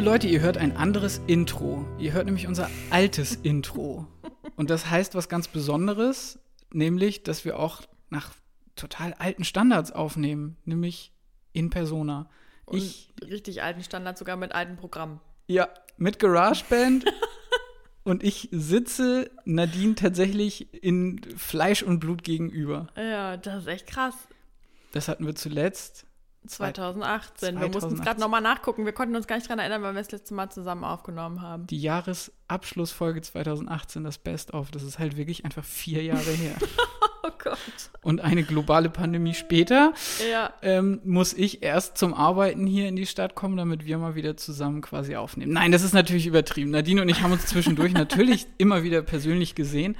Liebe Leute, ihr hört ein anderes Intro. Ihr hört nämlich unser altes Intro. Und das heißt was ganz Besonderes, nämlich, dass wir auch nach total alten Standards aufnehmen, nämlich in Persona. Und ich richtig alten Standards, sogar mit alten Programmen. Ja, mit GarageBand. und ich sitze Nadine tatsächlich in Fleisch und Blut gegenüber. Ja, das ist echt krass. Das hatten wir zuletzt 2018. 2018. Wir mussten es gerade nochmal nachgucken. Wir konnten uns gar nicht daran erinnern, weil wir das letzte Mal zusammen aufgenommen haben. Die Jahresabschlussfolge 2018, das Best-of, das ist halt wirklich einfach vier Jahre her. oh Gott. Und eine globale Pandemie später ja. ähm, muss ich erst zum Arbeiten hier in die Stadt kommen, damit wir mal wieder zusammen quasi aufnehmen. Nein, das ist natürlich übertrieben. Nadine und ich haben uns zwischendurch natürlich immer wieder persönlich gesehen.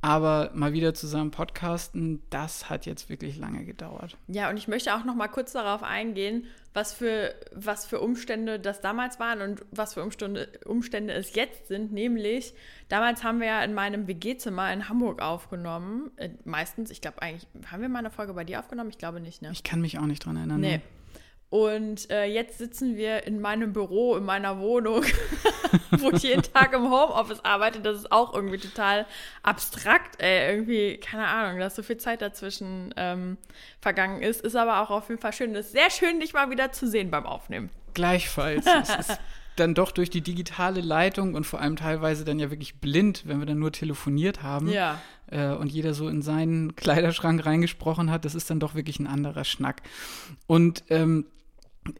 Aber mal wieder zusammen podcasten, das hat jetzt wirklich lange gedauert. Ja, und ich möchte auch noch mal kurz darauf eingehen, was für, was für Umstände das damals waren und was für Umstände, Umstände es jetzt sind. Nämlich, damals haben wir ja in meinem WG-Zimmer in Hamburg aufgenommen. Äh, meistens, ich glaube eigentlich, haben wir mal eine Folge bei dir aufgenommen? Ich glaube nicht, ne? Ich kann mich auch nicht dran erinnern. Nee. Und äh, jetzt sitzen wir in meinem Büro, in meiner Wohnung, wo ich jeden Tag im Homeoffice arbeite. Das ist auch irgendwie total abstrakt, ey. Irgendwie, keine Ahnung, dass so viel Zeit dazwischen ähm, vergangen ist. Ist aber auch auf jeden Fall schön. Es ist sehr schön, dich mal wieder zu sehen beim Aufnehmen. Gleichfalls. es ist dann doch durch die digitale Leitung und vor allem teilweise dann ja wirklich blind, wenn wir dann nur telefoniert haben ja. äh, und jeder so in seinen Kleiderschrank reingesprochen hat, das ist dann doch wirklich ein anderer Schnack. Und ähm,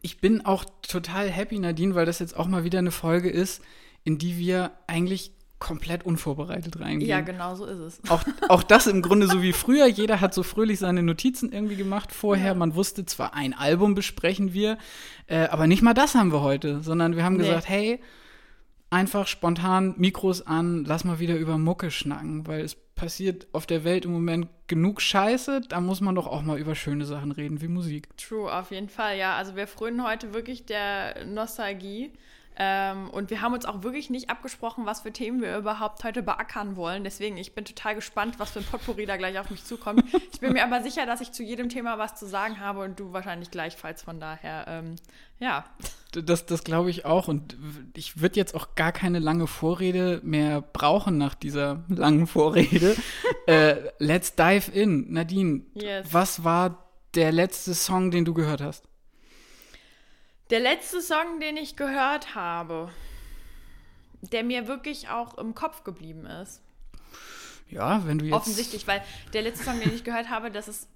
ich bin auch total happy, Nadine, weil das jetzt auch mal wieder eine Folge ist, in die wir eigentlich komplett unvorbereitet reingehen. Ja, genau so ist es. Auch, auch das im Grunde so wie früher. Jeder hat so fröhlich seine Notizen irgendwie gemacht vorher. Ja. Man wusste zwar, ein Album besprechen wir, äh, aber nicht mal das haben wir heute, sondern wir haben nee. gesagt, hey, einfach spontan Mikros an, lass mal wieder über Mucke schnacken, weil es passiert auf der Welt im Moment genug Scheiße, da muss man doch auch mal über schöne Sachen reden wie Musik. True, auf jeden Fall, ja. Also wir frönen heute wirklich der Nostalgie. Ähm, und wir haben uns auch wirklich nicht abgesprochen, was für Themen wir überhaupt heute beackern wollen. Deswegen, ich bin total gespannt, was für ein Potpourri da gleich auf mich zukommt. Ich bin mir aber sicher, dass ich zu jedem Thema was zu sagen habe und du wahrscheinlich gleichfalls. Von daher, ähm, ja. Das, das glaube ich auch. Und ich würde jetzt auch gar keine lange Vorrede mehr brauchen nach dieser langen Vorrede. äh, let's dive in. Nadine, yes. was war der letzte Song, den du gehört hast? Der letzte Song, den ich gehört habe, der mir wirklich auch im Kopf geblieben ist. Ja, wenn du jetzt. Offensichtlich, weil der letzte Song, den ich gehört habe, das ist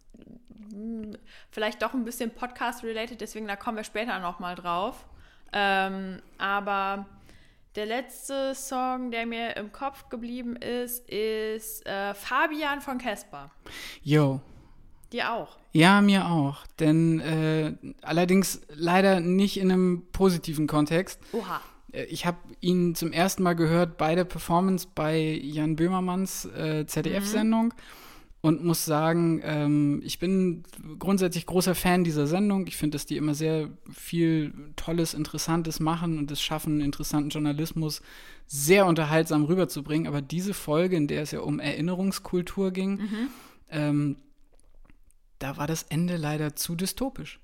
hm, vielleicht doch ein bisschen Podcast-related, deswegen da kommen wir später nochmal drauf. Ähm, aber der letzte Song, der mir im Kopf geblieben ist, ist äh, Fabian von Casper. Yo. Dir auch. Ja, mir auch. Denn äh, allerdings leider nicht in einem positiven Kontext. Oha. Äh, ich habe ihn zum ersten Mal gehört bei der Performance bei Jan Böhmermanns äh, ZDF-Sendung mhm. und muss sagen, ähm, ich bin grundsätzlich großer Fan dieser Sendung. Ich finde, dass die immer sehr viel Tolles, Interessantes machen und es schaffen, interessanten Journalismus sehr unterhaltsam rüberzubringen. Aber diese Folge, in der es ja um Erinnerungskultur ging, mhm. ähm, da war das Ende leider zu dystopisch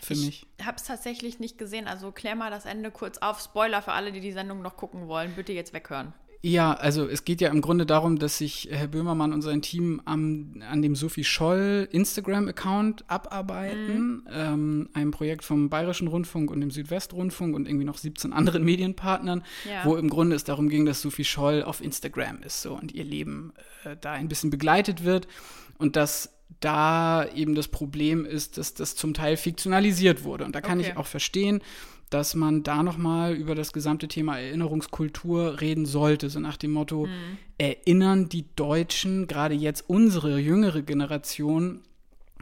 für ich mich. Ich habe es tatsächlich nicht gesehen. Also klär mal das Ende kurz auf. Spoiler für alle, die die Sendung noch gucken wollen. Bitte jetzt weghören. Ja, also es geht ja im Grunde darum, dass sich Herr Böhmermann und sein Team am, an dem Sophie Scholl Instagram-Account abarbeiten, mhm. ähm, einem Projekt vom Bayerischen Rundfunk und dem Südwestrundfunk und irgendwie noch 17 anderen Medienpartnern, ja. wo im Grunde es darum ging, dass Sophie Scholl auf Instagram ist so und ihr Leben äh, da ein bisschen begleitet wird und dass da eben das Problem ist, dass das zum Teil fiktionalisiert wurde. Und da kann okay. ich auch verstehen, dass man da nochmal über das gesamte Thema Erinnerungskultur reden sollte. So nach dem Motto, mhm. erinnern die Deutschen, gerade jetzt unsere jüngere Generation,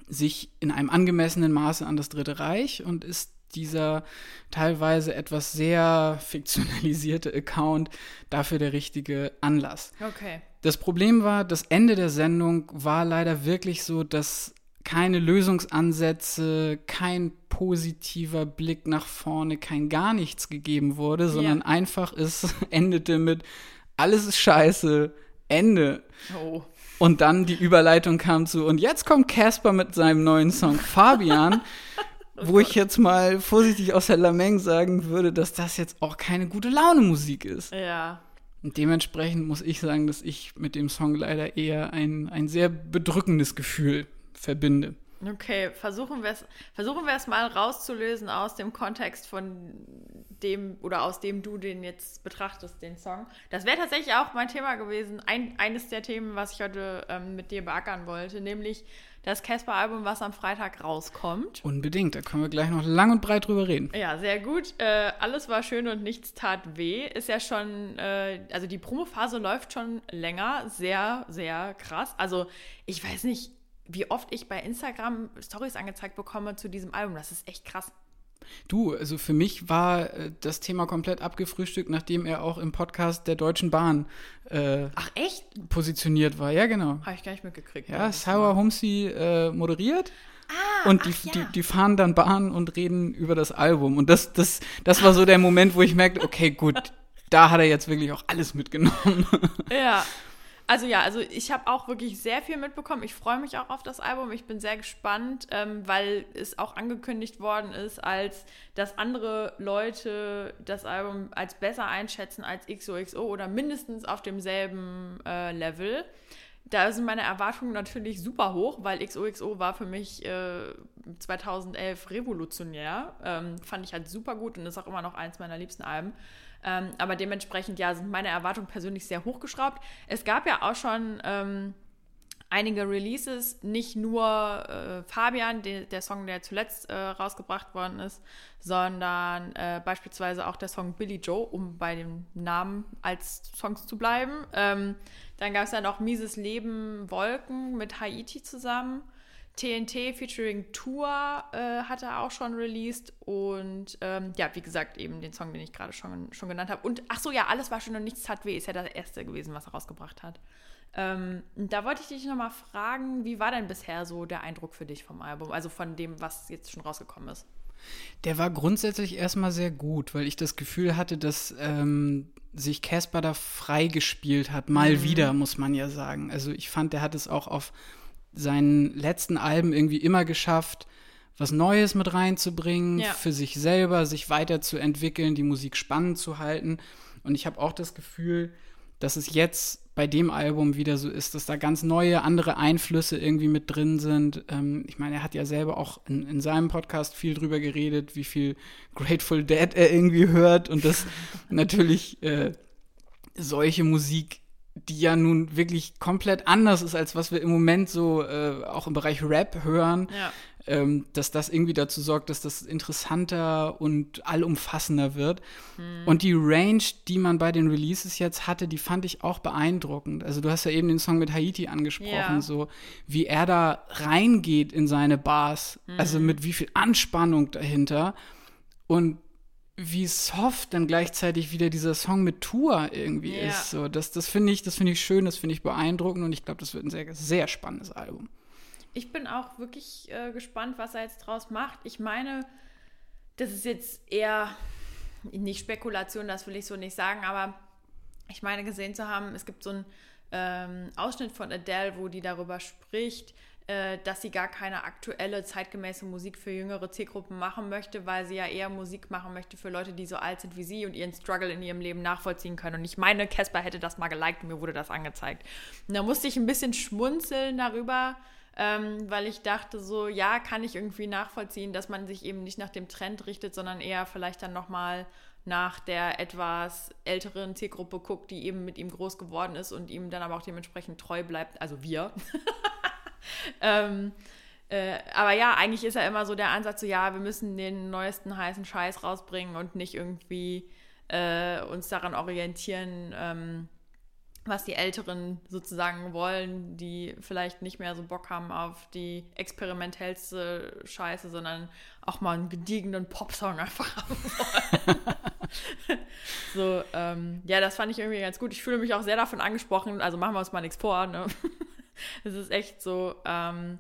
sich in einem angemessenen Maße an das Dritte Reich und ist dieser teilweise etwas sehr fiktionalisierte Account dafür der richtige Anlass. Okay. Das Problem war, das Ende der Sendung war leider wirklich so, dass keine Lösungsansätze, kein positiver Blick nach vorne, kein gar nichts gegeben wurde, sondern ja. einfach es endete mit alles ist scheiße, Ende. Oh. Und dann die Überleitung kam zu und jetzt kommt Casper mit seinem neuen Song Fabian. wo ich jetzt mal vorsichtig aus der Lameng sagen würde, dass das jetzt auch keine gute Laune Musik ist. Ja. Und dementsprechend muss ich sagen, dass ich mit dem Song leider eher ein, ein sehr bedrückendes Gefühl verbinde. Okay, versuchen wir es versuchen mal rauszulösen aus dem Kontext von dem oder aus dem du den jetzt betrachtest, den Song. Das wäre tatsächlich auch mein Thema gewesen, ein, eines der Themen, was ich heute ähm, mit dir beackern wollte, nämlich das Casper-Album, was am Freitag rauskommt. Unbedingt, da können wir gleich noch lang und breit drüber reden. Ja, sehr gut. Äh, alles war schön und nichts tat weh. Ist ja schon, äh, also die Promophase läuft schon länger, sehr, sehr krass. Also ich weiß nicht, wie oft ich bei Instagram Stories angezeigt bekomme zu diesem Album. Das ist echt krass. Du, also für mich war äh, das Thema komplett abgefrühstückt, nachdem er auch im Podcast der Deutschen Bahn äh, Ach echt? positioniert war. Ja, genau. Habe ich gar nicht mitgekriegt. Ja, Sarah Humsi äh, moderiert. Ah, und die, ach, ja. die, die fahren dann Bahn und reden über das Album. Und das, das, das war so der Moment, wo ich merkte, okay, gut, da hat er jetzt wirklich auch alles mitgenommen. Ja, also ja, also ich habe auch wirklich sehr viel mitbekommen. Ich freue mich auch auf das Album. Ich bin sehr gespannt, ähm, weil es auch angekündigt worden ist, als dass andere Leute das Album als besser einschätzen als XOXO oder mindestens auf demselben äh, Level. Da sind meine Erwartungen natürlich super hoch, weil XOXO war für mich äh, 2011 revolutionär. Ähm, fand ich halt super gut und ist auch immer noch eins meiner liebsten Alben. Ähm, aber dementsprechend, ja, sind meine Erwartungen persönlich sehr hochgeschraubt. Es gab ja auch schon ähm, einige Releases, nicht nur äh, Fabian, de, der Song, der zuletzt äh, rausgebracht worden ist, sondern äh, beispielsweise auch der Song Billy Joe, um bei dem Namen als Songs zu bleiben. Ähm, dann gab es ja noch Mieses Leben Wolken mit Haiti zusammen. TNT featuring Tour äh, hat er auch schon released und ähm, ja, wie gesagt, eben den Song, den ich gerade schon, schon genannt habe. Und ach so, ja, alles war schon und nichts tat weh, ist ja das erste gewesen, was er rausgebracht hat. Ähm, da wollte ich dich nochmal fragen, wie war denn bisher so der Eindruck für dich vom Album, also von dem, was jetzt schon rausgekommen ist? Der war grundsätzlich erstmal sehr gut, weil ich das Gefühl hatte, dass ähm, sich Casper da freigespielt hat. Mal mhm. wieder, muss man ja sagen. Also ich fand, der hat es auch auf seinen letzten Alben irgendwie immer geschafft, was Neues mit reinzubringen, ja. für sich selber, sich weiterzuentwickeln, die Musik spannend zu halten. Und ich habe auch das Gefühl, dass es jetzt bei dem Album wieder so ist, dass da ganz neue, andere Einflüsse irgendwie mit drin sind. Ähm, ich meine, er hat ja selber auch in, in, seinem Podcast viel drüber geredet, wie viel Grateful Dead er irgendwie hört und dass natürlich äh, solche Musik die ja nun wirklich komplett anders ist, als was wir im Moment so äh, auch im Bereich Rap hören, ja. ähm, dass das irgendwie dazu sorgt, dass das interessanter und allumfassender wird. Hm. Und die Range, die man bei den Releases jetzt hatte, die fand ich auch beeindruckend. Also du hast ja eben den Song mit Haiti angesprochen, ja. so wie er da reingeht in seine Bars, hm. also mit wie viel Anspannung dahinter. Und wie soft dann gleichzeitig wieder dieser Song mit Tour irgendwie ja. ist. So, das das finde ich, das finde ich schön, das finde ich beeindruckend und ich glaube, das wird ein sehr, sehr spannendes Album. Ich bin auch wirklich äh, gespannt, was er jetzt draus macht. Ich meine, das ist jetzt eher nicht Spekulation, das will ich so nicht sagen, aber ich meine gesehen zu haben, es gibt so einen ähm, Ausschnitt von Adele, wo die darüber spricht, äh, dass sie gar keine aktuelle, zeitgemäße Musik für jüngere Zielgruppen machen möchte, weil sie ja eher Musik machen möchte für Leute, die so alt sind wie sie und ihren Struggle in ihrem Leben nachvollziehen können. Und ich meine, Casper hätte das mal geliked und mir wurde das angezeigt. Und da musste ich ein bisschen schmunzeln darüber, ähm, weil ich dachte so, ja, kann ich irgendwie nachvollziehen, dass man sich eben nicht nach dem Trend richtet, sondern eher vielleicht dann nochmal nach der etwas älteren Zielgruppe guckt, die eben mit ihm groß geworden ist und ihm dann aber auch dementsprechend treu bleibt, also wir. ähm, äh, aber ja, eigentlich ist ja immer so der Ansatz, so ja, wir müssen den neuesten heißen Scheiß rausbringen und nicht irgendwie äh, uns daran orientieren, ähm, was die Älteren sozusagen wollen, die vielleicht nicht mehr so Bock haben auf die experimentellste Scheiße, sondern auch mal einen gediegenen Popsong einfach haben wollen. so, ähm, ja, das fand ich irgendwie ganz gut. Ich fühle mich auch sehr davon angesprochen, also machen wir uns mal nichts vor, ne? Es ist echt so. Ähm,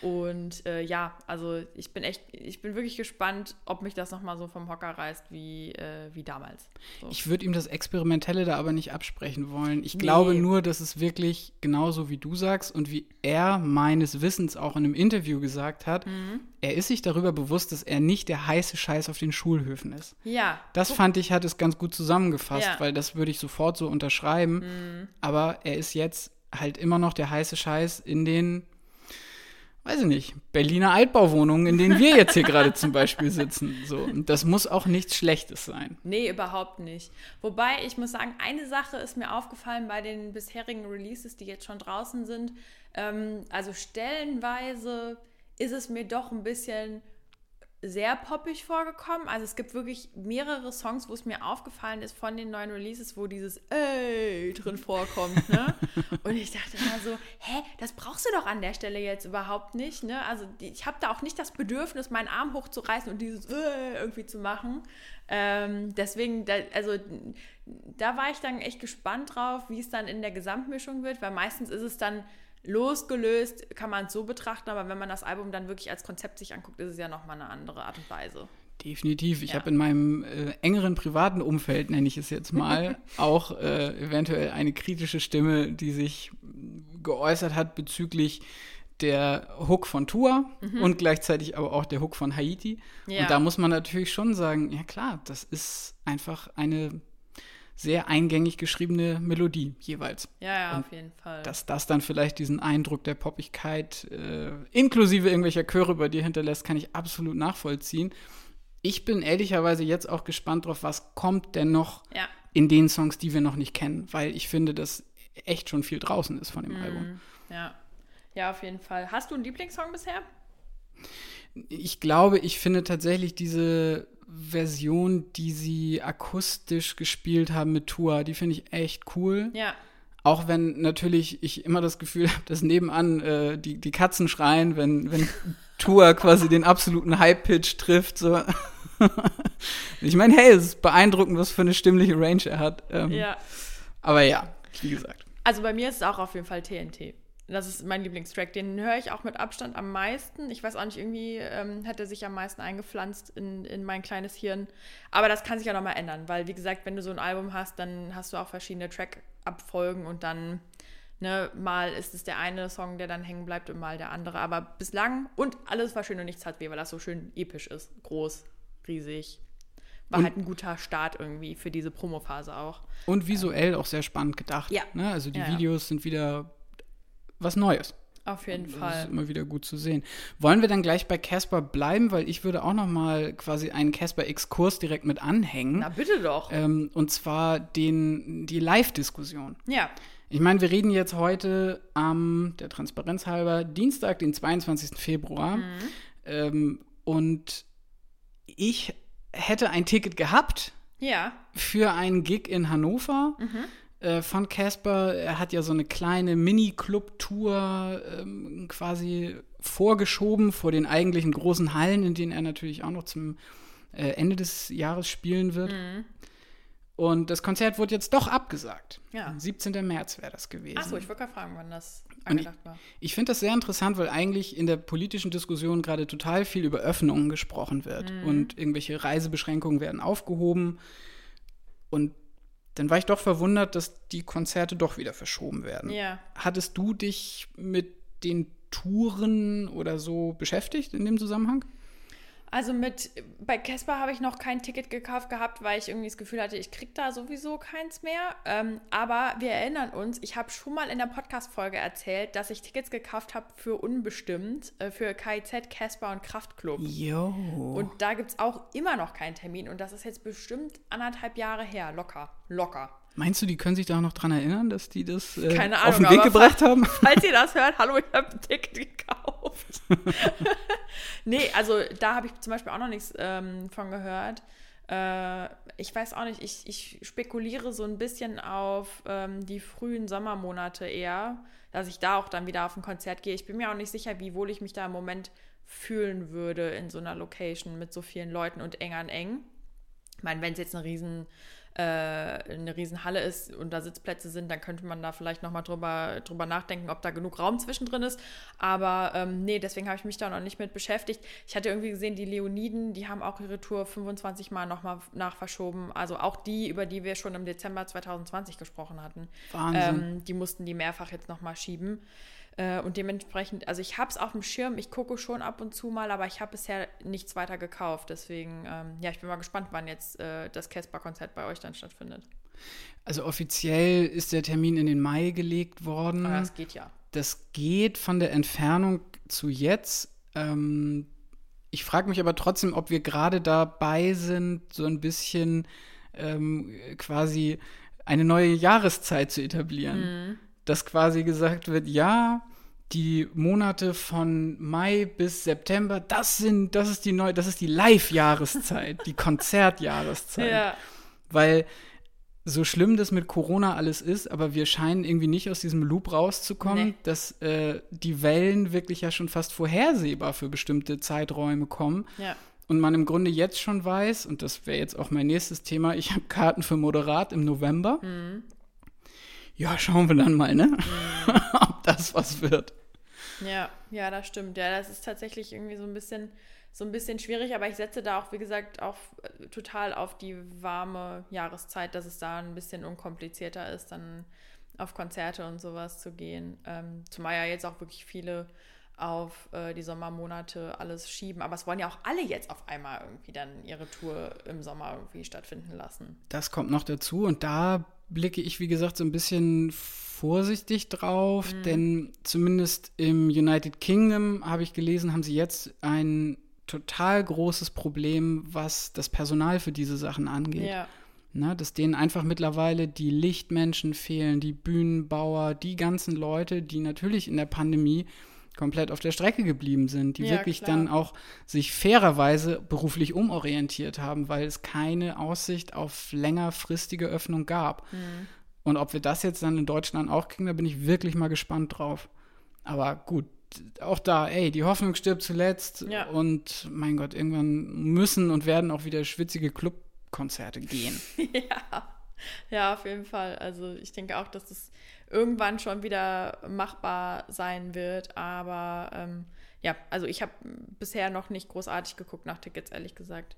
und äh, ja, also ich bin echt, ich bin wirklich gespannt, ob mich das nochmal so vom Hocker reißt wie, äh, wie damals. So. Ich würde ihm das Experimentelle da aber nicht absprechen wollen. Ich nee. glaube nur, dass es wirklich genauso wie du sagst und wie er meines Wissens auch in einem Interview gesagt hat, mhm. er ist sich darüber bewusst, dass er nicht der heiße Scheiß auf den Schulhöfen ist. Ja. Das fand ich, hat es ganz gut zusammengefasst, ja. weil das würde ich sofort so unterschreiben. Mhm. Aber er ist jetzt halt immer noch der heiße Scheiß in den weiß ich nicht, Berliner Altbauwohnungen, in denen wir jetzt hier gerade zum Beispiel sitzen. So. Und das muss auch nichts Schlechtes sein. Nee, überhaupt nicht. Wobei, ich muss sagen, eine Sache ist mir aufgefallen bei den bisherigen Releases, die jetzt schon draußen sind. Ähm, also stellenweise ist es mir doch ein bisschen sehr poppig vorgekommen. Also es gibt wirklich mehrere Songs, wo es mir aufgefallen ist von den neuen Releases, wo dieses Ey drin vorkommt. Ne? Und ich dachte immer so, hä, das brauchst du doch an der Stelle jetzt überhaupt nicht. Ne? Also ich habe da auch nicht das Bedürfnis, meinen Arm hochzureißen und dieses Ey irgendwie zu machen. Ähm, deswegen, da, also da war ich dann echt gespannt drauf, wie es dann in der Gesamtmischung wird, weil meistens ist es dann losgelöst kann man es so betrachten, aber wenn man das Album dann wirklich als Konzept sich anguckt, ist es ja nochmal eine andere Art und Weise. Definitiv. Ich ja. habe in meinem äh, engeren privaten Umfeld, nenne ich es jetzt mal, auch äh, eventuell eine kritische Stimme, die sich geäußert hat bezüglich der Hook von Tua mhm. und gleichzeitig aber auch der Hook von Haiti. Ja. Und da muss man natürlich schon sagen, ja klar, das ist einfach eine sehr eingängig geschriebene Melodie jeweils. Ja, ja, und auf jeden Fall. Dass das dann vielleicht diesen Eindruck der Poppigkeit äh, inklusive irgendwelcher Chöre bei dir hinterlässt, kann ich absolut nachvollziehen. Ich bin ehrlicherweise jetzt auch gespannt drauf, was kommt denn noch ja. in den Songs, die wir noch nicht kennen, weil ich finde, dass echt schon viel draußen ist von dem mhm. Album. Ja. ja, auf jeden Fall. Hast du einen Lieblingssong bisher? Ich glaube, ich finde tatsächlich diese Version, die sie akustisch gespielt haben mit Tua, die finde ich echt cool. Ja. Auch wenn natürlich ich immer das Gefühl habe, dass nebenan äh, die, die Katzen schreien, wenn, wenn Tua quasi den absoluten High-Pitch trifft. So. ich meine, hey, es ist beeindruckend, was für eine stimmliche Range er hat. Ähm, ja. Aber ja, wie gesagt. Also bei mir ist es auch auf jeden Fall TNT. Das ist mein Lieblingstrack. Den höre ich auch mit Abstand am meisten. Ich weiß auch nicht, irgendwie ähm, hat er sich am meisten eingepflanzt in, in mein kleines Hirn. Aber das kann sich ja nochmal ändern, weil, wie gesagt, wenn du so ein Album hast, dann hast du auch verschiedene Track-Abfolgen und dann, ne, mal ist es der eine Song, der dann hängen bleibt und mal der andere. Aber bislang und alles war schön und nichts hat weh, weil das so schön episch ist. Groß, riesig. War und halt ein guter Start irgendwie für diese Promophase auch. Und visuell ähm, auch sehr spannend gedacht. Ja. Ne? Also die ja, Videos ja. sind wieder was Neues. Auf jeden das Fall. Das ist immer wieder gut zu sehen. Wollen wir dann gleich bei Casper bleiben, weil ich würde auch noch mal quasi einen Casper-Exkurs direkt mit anhängen. Na bitte doch. Ähm, und zwar den, die Live-Diskussion. Ja. Ich meine, wir reden jetzt heute am, der Transparenz halber, Dienstag, den 22. Februar. Mhm. Ähm, und ich hätte ein Ticket gehabt. Ja. Für einen Gig in Hannover. Mhm äh, von Casper. Er hat ja so eine kleine Mini-Club-Tour ähm, quasi vorgeschoben vor den eigentlichen großen Hallen, in denen er natürlich auch noch zum äh, Ende des Jahres spielen wird. Mhm. Und das Konzert wurde jetzt doch abgesagt. Ja. 17. März wäre das gewesen. Achso, ich wollte gerade fragen, wann das angedacht war. Ich, ich finde das sehr interessant, weil eigentlich in der politischen Diskussion gerade total viel über Öffnungen gesprochen wird. Mhm. Und irgendwelche Reisebeschränkungen werden aufgehoben. Und dann war ich doch verwundert, dass die Konzerte doch wieder verschoben werden. Ja. Hattest du dich mit den Touren oder so beschäftigt in dem Zusammenhang? Also mit bei Casper habe ich noch kein Ticket gekauft gehabt, weil ich irgendwie das Gefühl hatte, ich kriege da sowieso keins mehr. Ähm, aber wir erinnern uns, ich habe schon mal in der Podcast-Folge erzählt, dass ich Tickets gekauft habe für unbestimmt, äh, für KIZ, Casper und Kraftklub. Jo. Und da gibt es auch immer noch keinen Termin. Und das ist jetzt bestimmt anderthalb Jahre her. Locker. Locker. Meinst du, die können sich da noch dran erinnern, dass die das äh, Keine Ahnung, auf den Weg gebracht haben? Falls ihr das hört, hallo, ich habe ein Ticket gekauft. nee, also da habe ich zum Beispiel auch noch nichts ähm, von gehört. Äh, ich weiß auch nicht, ich, ich spekuliere so ein bisschen auf ähm, die frühen Sommermonate eher, dass ich da auch dann wieder auf ein Konzert gehe. Ich bin mir auch nicht sicher, wie wohl ich mich da im Moment fühlen würde in so einer Location mit so vielen Leuten und eng an eng. Ich meine, wenn es jetzt eine riesen äh, eine Riesenhalle ist und da Sitzplätze sind, dann könnte man da vielleicht nochmal drüber, drüber nachdenken, ob da genug Raum zwischendrin ist. Aber ähm, nee, deswegen habe ich mich da noch nicht mit beschäftigt. Ich hatte irgendwie gesehen, die Leoniden, die haben auch ihre Tour 25 Mal nochmal nachverschoben. Also auch die, über die wir schon im Dezember 2020 gesprochen hatten. Wahnsinn. Ähm, die mussten die mehrfach jetzt nochmal schieben. Äh, und dementsprechend, also ich habe es auf dem Schirm, ich gucke schon ab und zu mal, aber ich habe bisher nichts weiter gekauft. Deswegen, ähm, ja, ich bin mal gespannt, wann jetzt äh, das Casper-Konzert bei euch dann stattfindet. Also offiziell ist der Termin in den Mai gelegt worden. Aber das geht ja. Das geht von der Entfernung zu jetzt. Ähm, ich frage mich aber trotzdem, ob wir gerade dabei sind, so ein bisschen ähm, quasi eine neue Jahreszeit zu etablieren. Mhm dass quasi gesagt wird, ja, die Monate von Mai bis September, das sind, das ist die neue, das ist die Live-Jahreszeit, die Konzertjahreszeit. Ja. Weil so schlimm das mit Corona alles ist, aber wir scheinen irgendwie nicht aus diesem Loop rauszukommen, nee. dass äh, die Wellen wirklich ja schon fast vorhersehbar für bestimmte Zeiträume kommen. Ja. Und man im Grunde jetzt schon weiß, und das wäre jetzt auch mein nächstes Thema, ich habe Karten für Moderat im November. Mhm ja, schauen wir dann mal, ne? Mhm. Ob das was wird. Ja, ja, das stimmt. Ja, das ist tatsächlich irgendwie so ein bisschen, so ein bisschen schwierig, aber ich setze da auch, wie gesagt, auch äh, total auf die warme Jahreszeit, dass es da ein bisschen unkomplizierter ist, dann auf Konzerte und sowas zu gehen. Ähm, zumal ja jetzt auch wirklich viele auf äh, die Sommermonate alles schieben. Aber es wollen ja auch alle jetzt auf einmal irgendwie dann ihre Tour im Sommer irgendwie stattfinden lassen. Das kommt noch dazu und da blicke ich, wie gesagt, so ein bisschen vorsichtig drauf, mhm. denn zumindest im United Kingdom habe ich gelesen, haben sie jetzt ein total großes Problem, was das Personal für diese Sachen angeht. Ja. Na, dass denen einfach mittlerweile die Lichtmenschen fehlen, die Bühnenbauer, die ganzen Leute, die natürlich in der Pandemie komplett auf der Strecke geblieben sind, die ja, wirklich klar. dann auch sich fairerweise beruflich umorientiert haben, weil es keine Aussicht auf längerfristige Öffnung gab. Mhm. Und ob wir das jetzt dann in Deutschland auch kriegen, da bin ich wirklich mal gespannt drauf. Aber gut, auch da, ey, die Hoffnung stirbt zuletzt ja. und mein Gott, irgendwann müssen und werden auch wieder schwitzige Clubkonzerte gehen. ja. ja, auf jeden Fall. Also ich denke auch, dass das irgendwann schon wieder machbar sein wird. Aber ähm, ja, also ich habe bisher noch nicht großartig geguckt nach Tickets, ehrlich gesagt.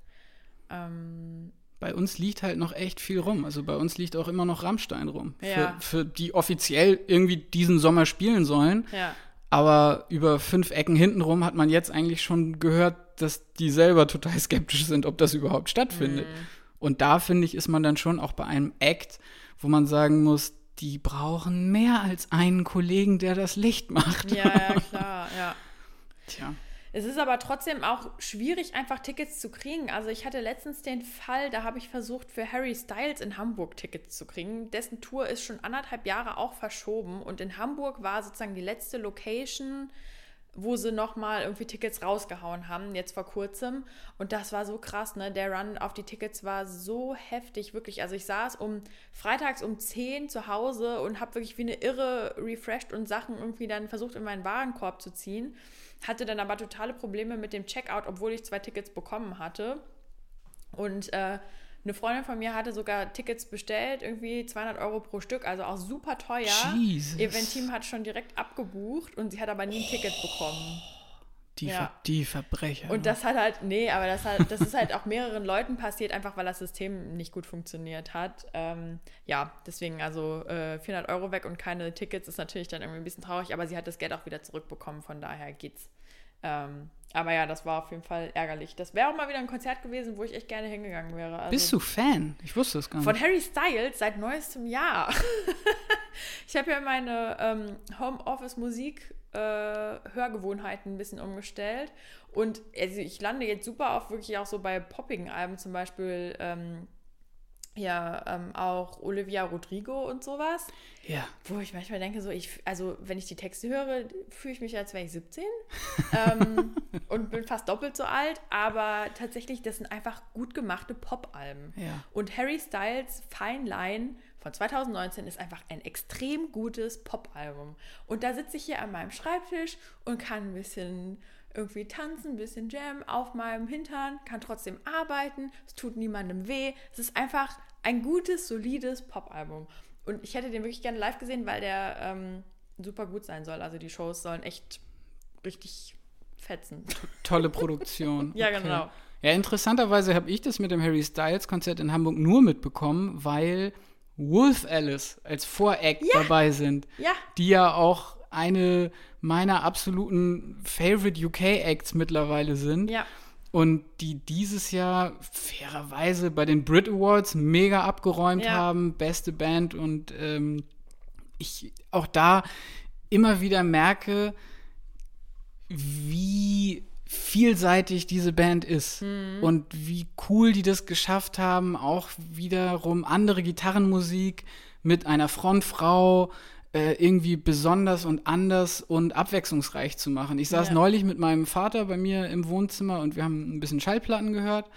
Ähm, bei uns liegt halt noch echt viel rum. Also bei uns liegt auch immer noch Rammstein rum. Ja. Für, für die offiziell irgendwie diesen Sommer spielen sollen. Ja. Aber über fünf Ecken hintenrum hat man jetzt eigentlich schon gehört, dass die selber total skeptisch sind, ob das überhaupt stattfindet. Mhm. Und da finde ich, ist man dann schon auch bei einem Act, wo man sagen muss, die brauchen mehr als einen Kollegen, der das Licht macht. Ja, ja, klar, ja. Tja. Es ist aber trotzdem auch schwierig, einfach Tickets zu kriegen. Also ich hatte letztens den Fall, da habe ich versucht, für Harry Styles in Hamburg Tickets zu kriegen. Dessen Tour ist schon anderthalb Jahre auch verschoben. Und in Hamburg war sozusagen die letzte Location wo sie nochmal irgendwie Tickets rausgehauen haben, jetzt vor kurzem. Und das war so krass, ne? Der Run auf die Tickets war so heftig, wirklich. Also ich saß um freitags um 10 zu Hause und habe wirklich wie eine Irre refreshed und Sachen irgendwie dann versucht in meinen Warenkorb zu ziehen. Hatte dann aber totale Probleme mit dem Checkout, obwohl ich zwei Tickets bekommen hatte. Und äh, eine Freundin von mir hatte sogar Tickets bestellt, irgendwie 200 Euro pro Stück, also auch super teuer. Jesus. Event-Team hat schon direkt abgebucht und sie hat aber nie ein Ticket bekommen. Die, ja. Ver die Verbrecher. Und das hat halt, nee, aber das, hat, das ist halt auch mehreren Leuten passiert, einfach weil das System nicht gut funktioniert hat. Ähm, ja, deswegen also äh, 400 Euro weg und keine Tickets ist natürlich dann irgendwie ein bisschen traurig, aber sie hat das Geld auch wieder zurückbekommen, von daher geht's. Ähm, aber ja, das war auf jeden Fall ärgerlich. Das wäre auch mal wieder ein Konzert gewesen, wo ich echt gerne hingegangen wäre. Also Bist du Fan? Ich wusste es gar nicht. Von Harry Styles seit neuestem Jahr. ich habe ja meine ähm, Homeoffice-Musik äh, Hörgewohnheiten ein bisschen umgestellt. Und also ich lande jetzt super auf wirklich auch so bei poppigen Alben, zum Beispiel ähm, ja ähm, auch Olivia Rodrigo und sowas. Ja. Wo ich manchmal denke, so ich, also wenn ich die Texte höre, fühle ich mich, als wäre ich 17 ähm, und bin fast doppelt so alt, aber tatsächlich, das sind einfach gut gemachte Pop-Alben. Ja. Und Harry Styles Fine Line von 2019 ist einfach ein extrem gutes Pop-Album. Und da sitze ich hier an meinem Schreibtisch und kann ein bisschen irgendwie tanzen, ein bisschen Jam auf meinem Hintern, kann trotzdem arbeiten, es tut niemandem weh. Es ist einfach ein gutes, solides Pop-Album. Und ich hätte den wirklich gerne live gesehen, weil der ähm, super gut sein soll. Also die Shows sollen echt richtig fetzen. Tolle Produktion. ja, okay. genau. Ja, interessanterweise habe ich das mit dem Harry Styles Konzert in Hamburg nur mitbekommen, weil Wolf Alice als Voract ja. dabei sind. Ja. Die ja auch eine meiner absoluten Favorite UK Acts mittlerweile sind. Ja. Und die dieses Jahr fairerweise bei den Brit Awards mega abgeräumt ja. haben, beste Band und ähm, ich auch da immer wieder merke, wie vielseitig diese Band ist mhm. und wie cool die das geschafft haben, auch wiederum andere Gitarrenmusik mit einer Frontfrau äh, irgendwie besonders und anders und abwechslungsreich zu machen. Ich saß ja. neulich mit meinem Vater bei mir im Wohnzimmer und wir haben ein bisschen Schallplatten gehört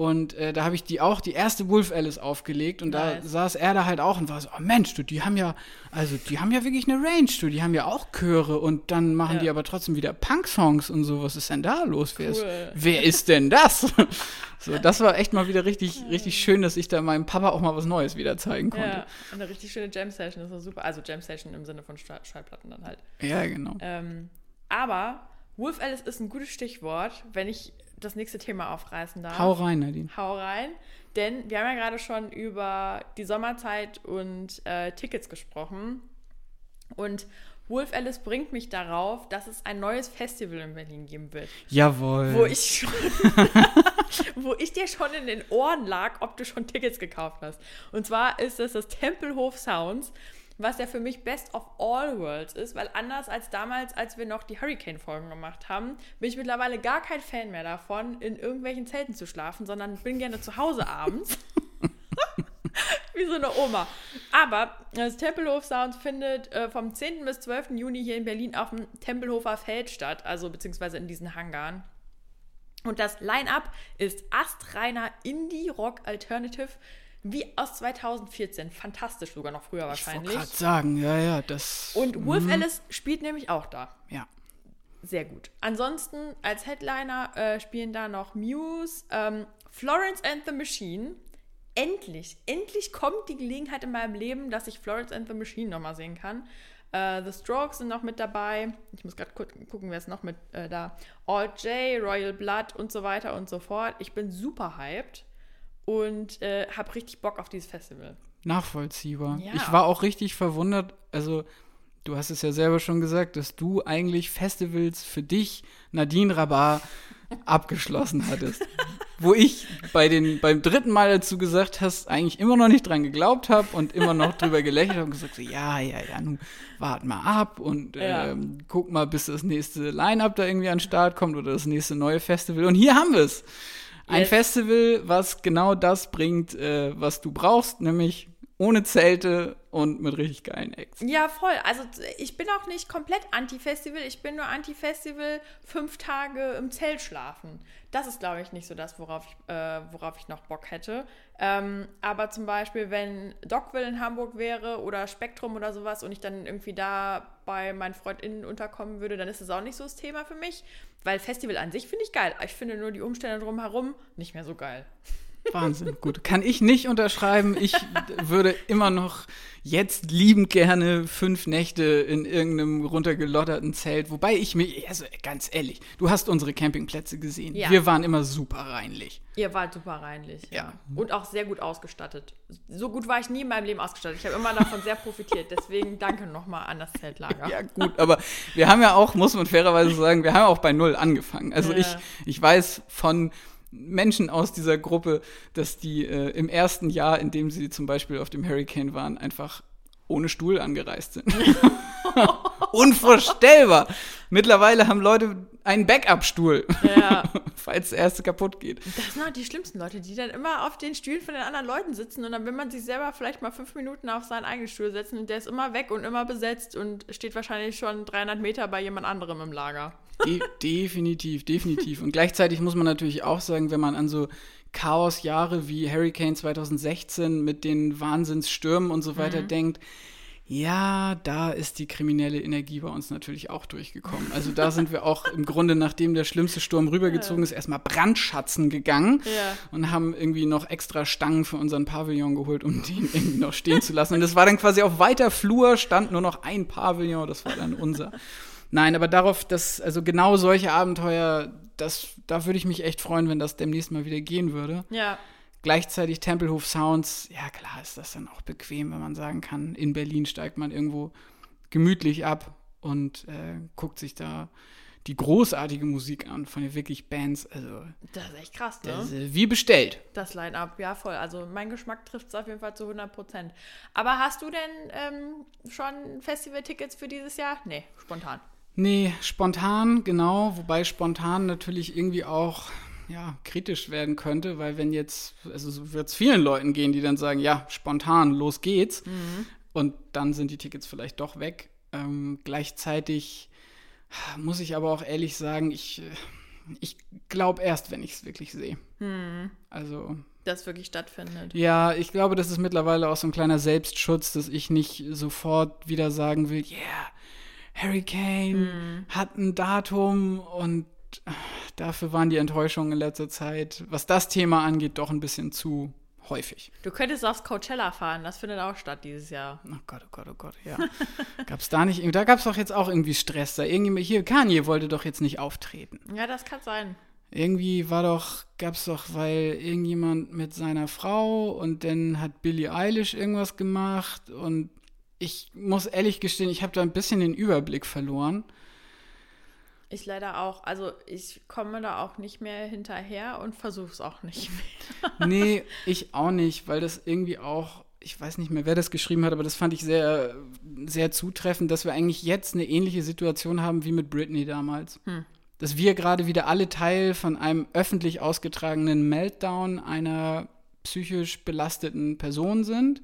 und äh, da habe ich die auch die erste Wolf Alice aufgelegt und nice. da saß er da halt auch und war so, oh Mensch, du, die haben ja, also die haben ja wirklich eine Range, du, die haben ja auch Chöre und dann machen ja. die aber trotzdem wieder Punk-Songs und so. Was ist denn da los? Wer, ist, wer ist denn das? so, das war echt mal wieder richtig, richtig schön, dass ich da meinem Papa auch mal was Neues wieder zeigen konnte. Ja, eine richtig schöne Jam-Session, das war super. Also Jam-Session im Sinne von Schallplatten dann halt. Ja, genau. Ähm, aber Wolf Alice ist ein gutes Stichwort, wenn ich das nächste Thema aufreißen darf. Hau rein, Nadine. Hau rein. Denn wir haben ja gerade schon über die Sommerzeit und äh, Tickets gesprochen. Und Wolf Alice bringt mich darauf, dass es ein neues Festival in Berlin geben wird. Jawohl. Wo ich schon, wo ich dir schon in den Ohren lag, ob du schon Tickets gekauft hast. Und zwar ist es das Tempelhof Sounds was ja für mich Best of All Worlds ist, weil anders als damals, als wir noch die Hurricane-Folgen gemacht haben, bin ich mittlerweile gar kein Fan mehr davon, in irgendwelchen Zelten zu schlafen, sondern bin gerne zu Hause abends. Wie so eine Oma. Aber das Tempelhof Sound findet äh, vom 10. bis 12. Juni hier in Berlin auf dem Tempelhofer Feld statt, also beziehungsweise in diesen Hangaren. Und das Line-Up ist astreiner Indie-Rock Alternative wie aus 2014. Fantastisch sogar noch früher wahrscheinlich. Ich wollte gerade sagen, ja, ja, das. Und Wolf mh. Alice spielt nämlich auch da. Ja. Sehr gut. Ansonsten als Headliner äh, spielen da noch Muse, ähm, Florence and the Machine. Endlich, endlich kommt die Gelegenheit in meinem Leben, dass ich Florence and the Machine nochmal sehen kann. Uh, the Strokes sind noch mit dabei. Ich muss gerade gucken, wer ist noch mit äh, da. All J, Royal Blood und so weiter und so fort. Ich bin super hyped und äh, habe richtig Bock auf dieses Festival. Nachvollziehbar. Ja. Ich war auch richtig verwundert, also du hast es ja selber schon gesagt, dass du eigentlich Festivals für dich, Nadine Rabar, abgeschlossen hattest. Wo ich bei den, beim dritten Mal dazu gesagt hast, eigentlich immer noch nicht dran geglaubt habe und immer noch drüber gelächelt habe und gesagt, so, ja, ja, ja, nun wart mal ab und ja. ähm, guck mal, bis das nächste Line-Up da irgendwie an den Start kommt oder das nächste neue Festival. Und hier haben wir es. Ein yes. Festival, was genau das bringt, äh, was du brauchst, nämlich ohne Zelte und mit richtig geilen Acts. Ja, voll. Also ich bin auch nicht komplett anti-Festival. Ich bin nur anti-Festival fünf Tage im Zelt schlafen. Das ist, glaube ich, nicht so das, worauf ich, äh, worauf ich noch Bock hätte. Ähm, aber zum Beispiel, wenn Dogville in Hamburg wäre oder Spektrum oder sowas und ich dann irgendwie da bei meinen FreundInnen unterkommen würde, dann ist das auch nicht so das Thema für mich. Weil Festival an sich finde ich geil. Ich finde nur die Umstände drumherum nicht mehr so geil. Wahnsinn, gut. Kann ich nicht unterschreiben. Ich würde immer noch jetzt liebend gerne fünf Nächte in irgendeinem runtergelotterten Zelt. Wobei ich mir, also ganz ehrlich, du hast unsere Campingplätze gesehen. Ja. Wir waren immer super reinlich. Ihr wart super reinlich. Ja. ja. Und auch sehr gut ausgestattet. So gut war ich nie in meinem Leben ausgestattet. Ich habe immer davon sehr profitiert. Deswegen danke nochmal an das Zeltlager. Ja, gut. Aber wir haben ja auch, muss man fairerweise sagen, wir haben auch bei Null angefangen. Also ja. ich, ich weiß von Menschen aus dieser Gruppe, dass die äh, im ersten Jahr, in dem sie zum Beispiel auf dem Hurricane waren, einfach ohne Stuhl angereist sind. Unvorstellbar. Mittlerweile haben Leute einen Backup-Stuhl, ja. falls der erste kaputt geht. Das sind halt die schlimmsten Leute, die dann immer auf den Stühlen von den anderen Leuten sitzen und dann will man sich selber vielleicht mal fünf Minuten auf seinen eigenen Stuhl setzen und der ist immer weg und immer besetzt und steht wahrscheinlich schon 300 Meter bei jemand anderem im Lager. De definitiv, definitiv. Und gleichzeitig muss man natürlich auch sagen, wenn man an so Chaosjahre wie Hurricane 2016 mit den Wahnsinnsstürmen und so weiter mhm. denkt, Ja, da ist die kriminelle Energie bei uns natürlich auch durchgekommen. Also da sind wir auch im Grunde, nachdem der schlimmste Sturm rübergezogen ist, erstmal Brandschatzen gegangen Ja. und haben irgendwie noch extra Stangen für unseren Pavillon geholt, um den irgendwie noch stehen zu lassen. Und das war dann quasi auf weiter Flur, stand nur noch ein Pavillon, das war dann unser. Nein, aber darauf, dass, also genau solche Abenteuer, das, da würde ich mich echt freuen, wenn das demnächst mal wieder gehen würde. Ja. Gleichzeitig Tempelhof Sounds, ja klar ist das dann auch bequem, wenn man sagen kann, in Berlin steigt man irgendwo gemütlich ab und äh, guckt sich da die großartige Musik an von den wirklich Bands. Also Das ist echt krass, ne? das äh, wie bestellt. Das Line-Up, ja voll. Also mein Geschmack trifft es auf jeden Fall zu 100 Prozent. Aber hast du denn ähm, schon Festival-Tickets für dieses Jahr? Nee, spontan. Nee, spontan, genau, wobei spontan natürlich irgendwie auch ja, kritisch werden könnte, weil wenn jetzt, also so wird es vielen Leuten gehen, die dann sagen, ja, spontan, los geht's. Und dann sind die Tickets vielleicht doch weg. Ähm, gleichzeitig muss ich aber auch ehrlich sagen, ich, äh, ich glaube erst, wenn ich es wirklich sehe. Also, Das wirklich stattfindet. ja, ich glaube, das ist mittlerweile auch so ein kleiner Selbstschutz, dass ich nicht sofort wieder sagen will, yeah, Harry Kane hat ein Datum und äh, dafür waren die Enttäuschungen in letzter Zeit, was das Thema angeht, doch ein bisschen zu häufig. Du könntest aufs Coachella fahren, das findet auch statt dieses Jahr. Oh Gott, oh Gott, oh Gott, ja. gab's da nicht, da gab's doch jetzt auch irgendwie Stress. Da irgendwie, hier, Kanye wollte doch jetzt nicht auftreten. Ja, das kann sein. Irgendwie war doch, gab's doch, weil irgendjemand mit seiner Frau und dann hat Billie Eilish irgendwas gemacht und ich muss ehrlich gestehen, ich habe da ein bisschen den Überblick verloren. Ich leider auch. Also ich komme da auch nicht mehr hinterher und versuche es auch nicht mehr. Nee, ich auch nicht, weil das irgendwie auch, ich weiß nicht mehr, wer das geschrieben hat, aber das fand ich sehr, sehr zutreffend, dass wir eigentlich jetzt eine ähnliche Situation haben wie mit Britney damals. Dass wir gerade wieder alle Teil von einem öffentlich ausgetragenen Meltdown einer psychisch belasteten Person sind,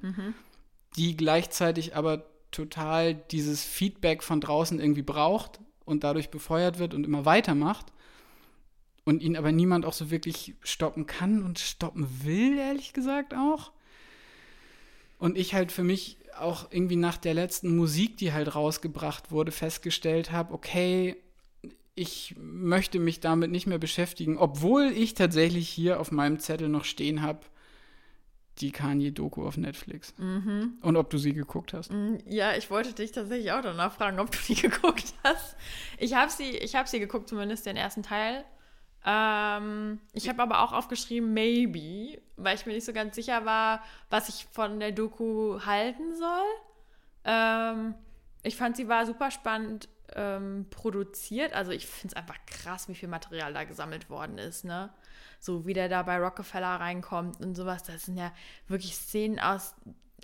die gleichzeitig aber total dieses Feedback von draußen irgendwie braucht und dadurch befeuert wird und immer weitermacht und ihn aber niemand auch so wirklich stoppen kann und stoppen will, ehrlich gesagt auch. Und ich halt für mich auch irgendwie nach der letzten Musik, die halt rausgebracht wurde, festgestellt habe, okay, ich möchte mich damit nicht mehr beschäftigen, obwohl ich tatsächlich hier auf meinem Zettel noch stehen habe, die Kanye-Doku auf Netflix. Und ob du sie geguckt hast. Ja, ich wollte dich tatsächlich auch danach fragen, ob du die geguckt hast. Ich habe sie, ich habe sie geguckt, zumindest den ersten Teil. Ähm, ich habe aber auch aufgeschrieben, maybe, weil ich mir nicht so ganz sicher war, was ich von der Doku halten soll. Ähm, ich fand, sie war super spannend ähm, produziert. Also ich finde es einfach krass, wie viel Material da gesammelt worden ist, ne? So wie der da bei Rockefeller reinkommt und sowas. Das sind ja wirklich Szenen aus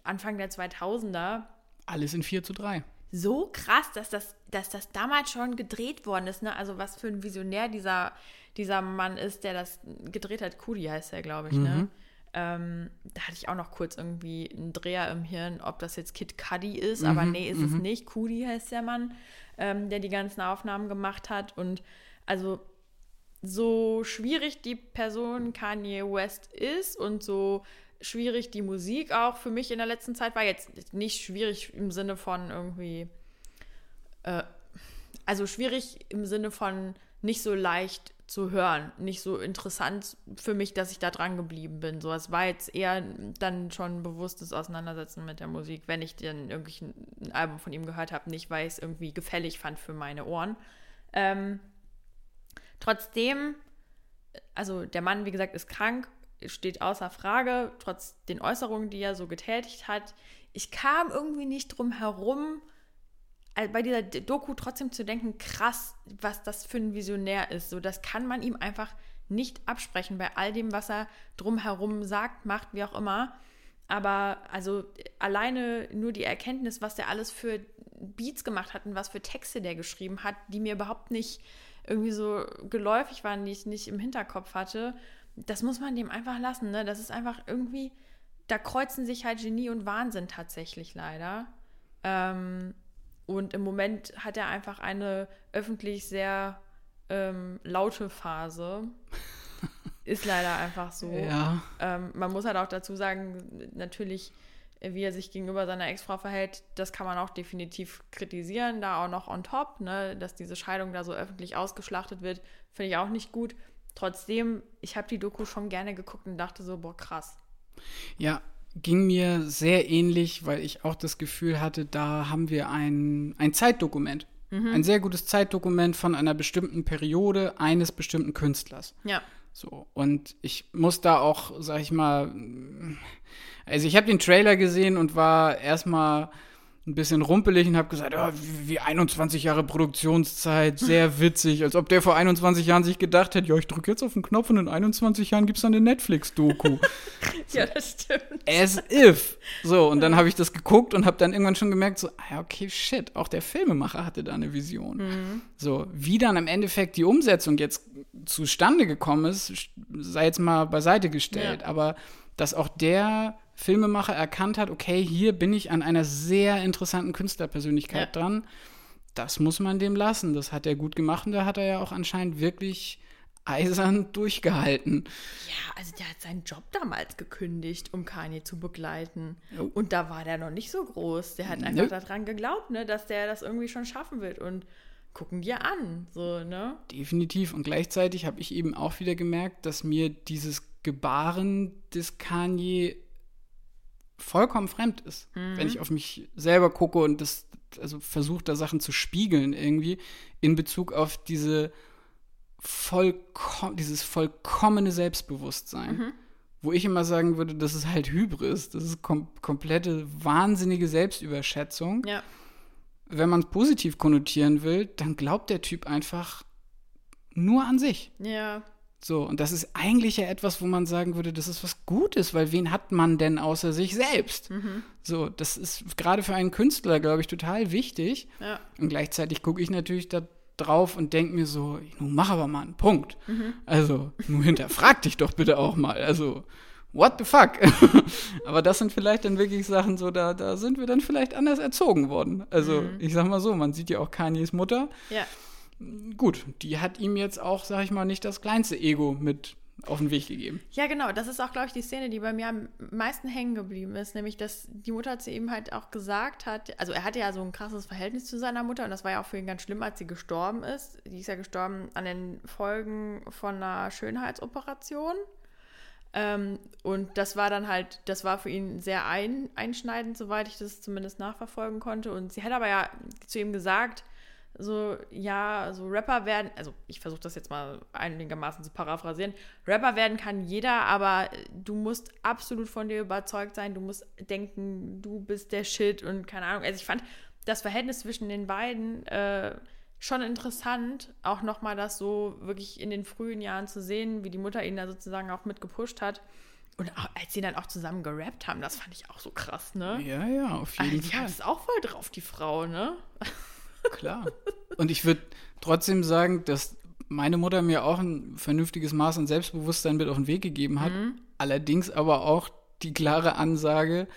Anfang der 2000er Alles in 4 zu 3. so krass, dass das, dass das damals schon gedreht worden ist. Ne? Also was für ein Visionär dieser, dieser Mann ist, der das gedreht hat. Kudi heißt er, glaube ich. Ne? Ähm, da hatte ich auch noch kurz irgendwie einen Dreher im Hirn, ob das jetzt Kid Cudi ist, aber nee, ist es nicht. Kudi heißt der Mann, ähm, der die ganzen Aufnahmen gemacht hat. Und also so schwierig die Person Kanye West ist und so schwierig die Musik auch für mich in der letzten Zeit war, jetzt nicht schwierig im Sinne von irgendwie, äh, also schwierig im Sinne von nicht so leicht zu hören, nicht so interessant für mich, dass ich da dran geblieben bin. So, es war jetzt eher dann schon bewusstes Auseinandersetzen mit der Musik, wenn ich dann irgendwie ein Album von ihm gehört habe, nicht weil ich es irgendwie gefällig fand für meine Ohren. Ähm, Trotzdem, also der Mann, wie gesagt, ist krank, steht außer Frage, trotz den Äußerungen, die er so getätigt hat. Ich kam irgendwie nicht drum herum, bei dieser Doku trotzdem zu denken, krass, was das für ein Visionär ist. So, das kann man ihm einfach nicht absprechen bei all dem, was er drumherum sagt, macht, wie auch immer. Aber also alleine nur die Erkenntnis, was der alles für Beats gemacht hat und was für Texte der geschrieben hat, die mir überhaupt nicht irgendwie so geläufig waren, die ich nicht im Hinterkopf hatte, das muss man dem einfach lassen. Ne? Das ist einfach irgendwie, da kreuzen sich halt Genie und Wahnsinn tatsächlich leider. Ähm, und im Moment hat er einfach eine öffentlich sehr ähm, laute Phase. Ist leider einfach so. Ja. Ähm, man muss halt auch dazu sagen, natürlich wie er sich gegenüber seiner Ex-Frau verhält, das kann man auch definitiv kritisieren. Da auch noch on top, ne, dass diese Scheidung da so öffentlich ausgeschlachtet wird, finde ich auch nicht gut. Trotzdem, ich habe die Doku schon gerne geguckt und dachte so, boah, krass. Ja, ging mir sehr ähnlich, weil ich auch das Gefühl hatte, da haben wir ein, ein Zeitdokument. Mhm. Ein sehr gutes Zeitdokument von einer bestimmten Periode eines bestimmten Künstlers. Ja. So, und ich muss da auch, sag ich mal, also ich habe den Trailer gesehen und war erstmal ein bisschen rumpelig und habe gesagt, oh, wie 21 Jahre Produktionszeit, sehr witzig, als ob der vor 21 Jahren sich gedacht hätte, ja, ich drücke jetzt auf den Knopf und in 21 Jahren gibt es dann eine Netflix-Doku. so. Ja, das stimmt. As if. So, und dann habe ich das geguckt und habe dann irgendwann schon gemerkt, so, ah, okay, shit, auch der Filmemacher hatte da eine Vision. Mhm. So, wie dann im Endeffekt die Umsetzung jetzt zustande gekommen ist, sei jetzt mal beiseite gestellt, ja. aber dass auch der Filmemacher erkannt hat, okay, hier bin ich an einer sehr interessanten Künstlerpersönlichkeit ja. dran. Das muss man dem lassen. Das hat er gut gemacht und da hat er ja auch anscheinend wirklich eisern durchgehalten. Ja, also der hat seinen Job damals gekündigt, um Kanye zu begleiten. Oh. Und da war der noch nicht so groß. Der hat einfach nope. daran geglaubt, ne, dass der das irgendwie schon schaffen wird. Und gucken dir an, so, ne? Definitiv. Und gleichzeitig habe ich eben auch wieder gemerkt, dass mir dieses Gebaren des Kanye vollkommen fremd ist. Mhm. Wenn ich auf mich selber gucke und das, also versuche da Sachen zu spiegeln irgendwie in Bezug auf diese vollkom dieses vollkommene Selbstbewusstsein. Mhm. Wo ich immer sagen würde, das ist halt Hybris, das ist kom komplette wahnsinnige Selbstüberschätzung. Ja. Wenn man es positiv konnotieren will, dann glaubt der Typ einfach nur an sich. Ja. So, und das ist eigentlich ja etwas, wo man sagen würde, das ist was Gutes, weil wen hat man denn außer sich selbst? Mhm. So, das ist gerade für einen Künstler, glaube ich, total wichtig. Ja. Und gleichzeitig gucke ich natürlich da drauf und denke mir so, nun mach aber mal einen Punkt. Mhm. Also, nur hinterfrag dich doch bitte auch mal. Also, what the fuck? aber das sind vielleicht dann wirklich Sachen so, da, da sind wir dann vielleicht anders erzogen worden. Also, mhm. ich sag mal so, man sieht ja auch Kanyes Mutter. Ja gut, die hat ihm jetzt auch, sag ich mal, nicht das kleinste Ego mit auf den Weg gegeben. Ja, genau. Das ist auch, glaube ich, die Szene, die bei mir am meisten hängen geblieben ist. Nämlich, dass die Mutter zu ihm halt auch gesagt hat, also er hatte ja so ein krasses Verhältnis zu seiner Mutter und das war ja auch für ihn ganz schlimm, als sie gestorben ist. Die ist ja gestorben an den Folgen von einer Schönheitsoperation. Ähm, und das war dann halt, das war für ihn sehr ein, einschneidend, soweit ich das zumindest nachverfolgen konnte. Und sie hat aber ja zu ihm gesagt, so, ja, so Rapper werden, also ich versuche das jetzt mal einigermaßen zu paraphrasieren. Rapper werden kann jeder, aber du musst absolut von dir überzeugt sein, du musst denken, du bist der Shit und keine Ahnung. Also ich fand das Verhältnis zwischen den beiden äh, schon interessant, auch nochmal das so wirklich in den frühen Jahren zu sehen, wie die Mutter ihn da sozusagen auch mit gepusht hat. Und auch, als sie dann auch zusammen gerappt haben, das fand ich auch so krass, ne? Ja, ja, auf jeden also, Fall. Die hat es auch voll drauf, die Frau, ne? Klar. Und ich würde trotzdem sagen, dass meine Mutter mir auch ein vernünftiges Maß an Selbstbewusstsein mit auf den Weg gegeben hat. Mhm. Allerdings aber auch die klare Ansage,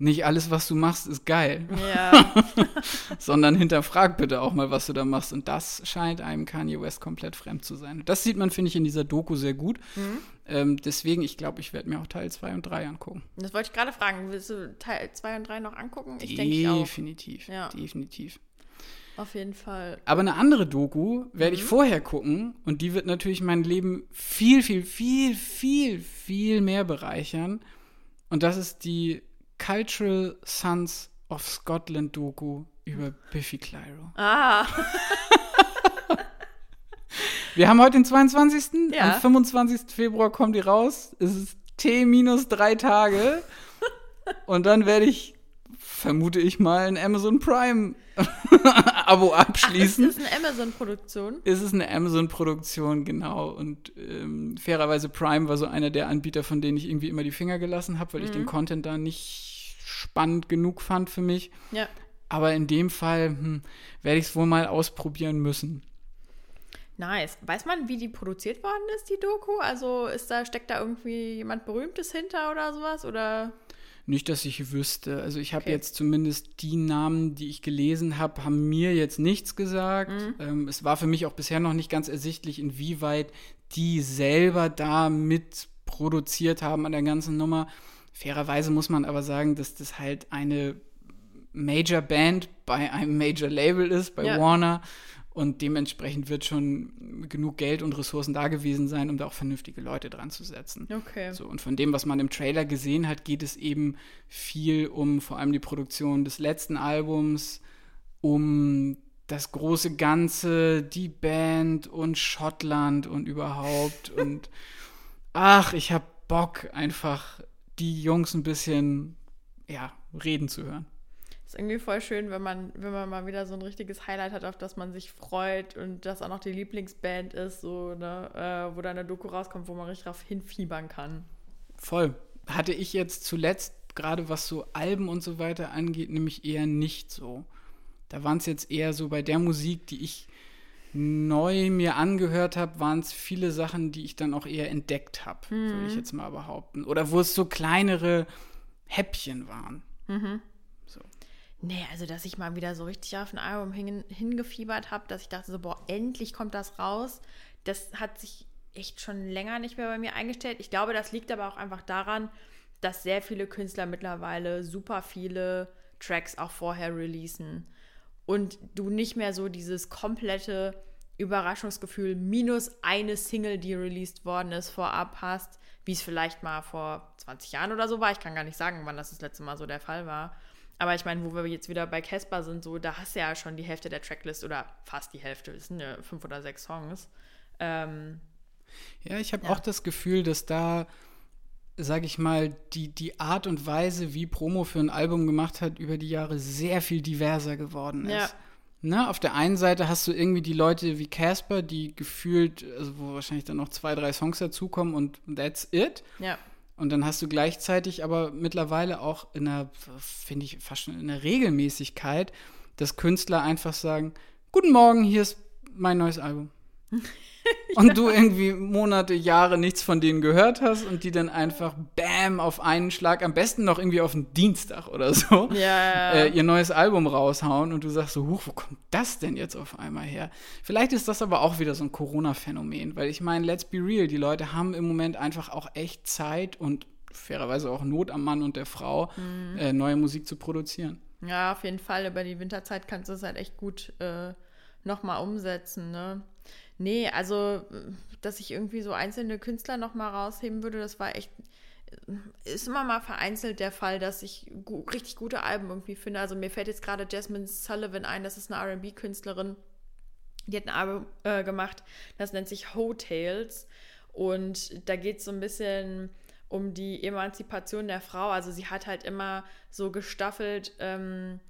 nicht alles, was du machst, ist geil. Ja. Sondern hinterfrag bitte auch mal, was du da machst. Und das scheint einem Kanye West komplett fremd zu sein. Das sieht man, finde ich, in dieser Doku sehr gut. Mhm. Ähm, deswegen, ich glaube, ich werde mir auch Teil 2 und 3 angucken. Das wollte ich gerade fragen. Willst du Teil 2 und 3 noch angucken? Ich denke Definitiv. Ja. Definitiv. Auf jeden Fall. Aber eine andere Doku werde mhm. ich vorher gucken und die wird natürlich mein Leben viel, viel, viel, viel, viel mehr bereichern. Und das ist die Cultural Sons of Scotland Doku über Biffy Clyro. Ah. Wir haben heute den 22. Ja. Am 25. Februar kommt die raus. Es ist T minus drei Tage. Und dann werde ich vermute ich mal, ein Amazon Prime Abo abschließen. Ach, ist es eine Amazon-Produktion? Ist es eine Amazon-Produktion, genau. Und ähm, fairerweise Prime war so einer der Anbieter, von denen ich irgendwie immer die Finger gelassen habe, weil mhm. ich den mhm. Content da nicht spannend genug fand für mich. Ja. Aber in dem Fall hm, werde ich es wohl mal ausprobieren müssen. Nice. Weiß man, wie die produziert worden ist, die Doku? Also ist da, steckt da irgendwie jemand Berühmtes hinter oder sowas? Oder? Nicht, dass ich wüsste. Also ich habe okay. jetzt zumindest die Namen, die ich gelesen habe, haben mir jetzt nichts gesagt. Mhm. Ähm, es war für mich auch bisher noch nicht ganz ersichtlich, inwieweit die selber da mit produziert haben an der ganzen Nummer. fairerweise muss man aber sagen, dass das halt eine Major Band bei einem Major Label ist, bei ja. Warner. Und dementsprechend wird schon genug Geld und Ressourcen da gewesen sein, um da auch vernünftige Leute dran zu setzen. Okay. So, und von dem, was man im Trailer gesehen hat, geht es eben viel um vor allem die Produktion des letzten Albums, um das große Ganze, die Band und Schottland und überhaupt. und ach, ich hab Bock, einfach die Jungs ein bisschen, ja, reden zu hören. Ist irgendwie voll schön, wenn man, wenn man mal wieder so ein richtiges Highlight hat, auf das man sich freut und das auch noch die Lieblingsband ist, so, ne, äh, wo da eine Doku rauskommt, wo man richtig drauf hinfiebern kann. Voll. Hatte ich jetzt zuletzt, gerade was so Alben und so weiter angeht, nämlich eher nicht so. Da waren es jetzt eher so bei der Musik, die ich neu mir angehört habe, waren es viele Sachen, die ich dann auch eher entdeckt habe, mhm. würde ich jetzt mal behaupten. Oder wo es so kleinere Häppchen waren. Mhm. Nee, also dass ich mal wieder so richtig auf ein Album hin, hingefiebert habe, dass ich dachte so, boah, endlich kommt das raus. Das hat sich echt schon länger nicht mehr bei mir eingestellt. Ich glaube, das liegt aber auch einfach daran, dass sehr viele Künstler mittlerweile super viele Tracks auch vorher releasen. Und du nicht mehr so dieses komplette Überraschungsgefühl minus eine Single, die released worden ist, vorab hast, wie es vielleicht mal vor 20 Jahren oder so war. Ich kann gar nicht sagen, wann das das letzte Mal so der Fall war. Aber ich meine, wo wir jetzt wieder bei Casper sind, so, da hast du ja schon die Hälfte der Tracklist oder fast die Hälfte, es sind ja fünf oder sechs Songs. Ähm, ja, ich habe ja. auch das Gefühl, dass da, sage ich mal, die, die Art und Weise, wie Promo für ein Album gemacht hat, über die Jahre sehr viel diverser geworden ist. Ja. Ne, auf der einen Seite hast du irgendwie die Leute wie Casper, die gefühlt, also wo wahrscheinlich dann noch zwei, drei Songs dazukommen und that's it. Ja. Und dann hast du gleichzeitig aber mittlerweile auch in einer, finde ich, fast schon in einer Regelmäßigkeit, dass Künstler einfach sagen, guten Morgen, hier ist mein neues Album. und ja. du irgendwie Monate, Jahre nichts von denen gehört hast und die dann einfach bam auf einen Schlag, am besten noch irgendwie auf den Dienstag oder so, ja. äh, ihr neues Album raushauen und du sagst so, huch, wo kommt das denn jetzt auf einmal her? Vielleicht ist das aber auch wieder so ein Corona-Phänomen, weil ich meine, let's be real, die Leute haben im Moment einfach auch echt Zeit und fairerweise auch Not am Mann und der Frau, mhm. äh, neue Musik zu produzieren. Ja, auf jeden Fall. Über die Winterzeit kannst du es halt echt gut äh, nochmal umsetzen, ne? Nee, also, dass ich irgendwie so einzelne Künstler noch mal rausheben würde, das war echt ist immer mal vereinzelt der Fall, dass ich gu richtig gute Alben irgendwie finde. Also mir fällt jetzt gerade Jasmine Sullivan ein, das ist eine R&B-Künstlerin, die hat ein Album äh, gemacht, das nennt sich Hotels und da geht es so ein bisschen um die Emanzipation der Frau. Also sie hat halt immer so gestaffelt ähm,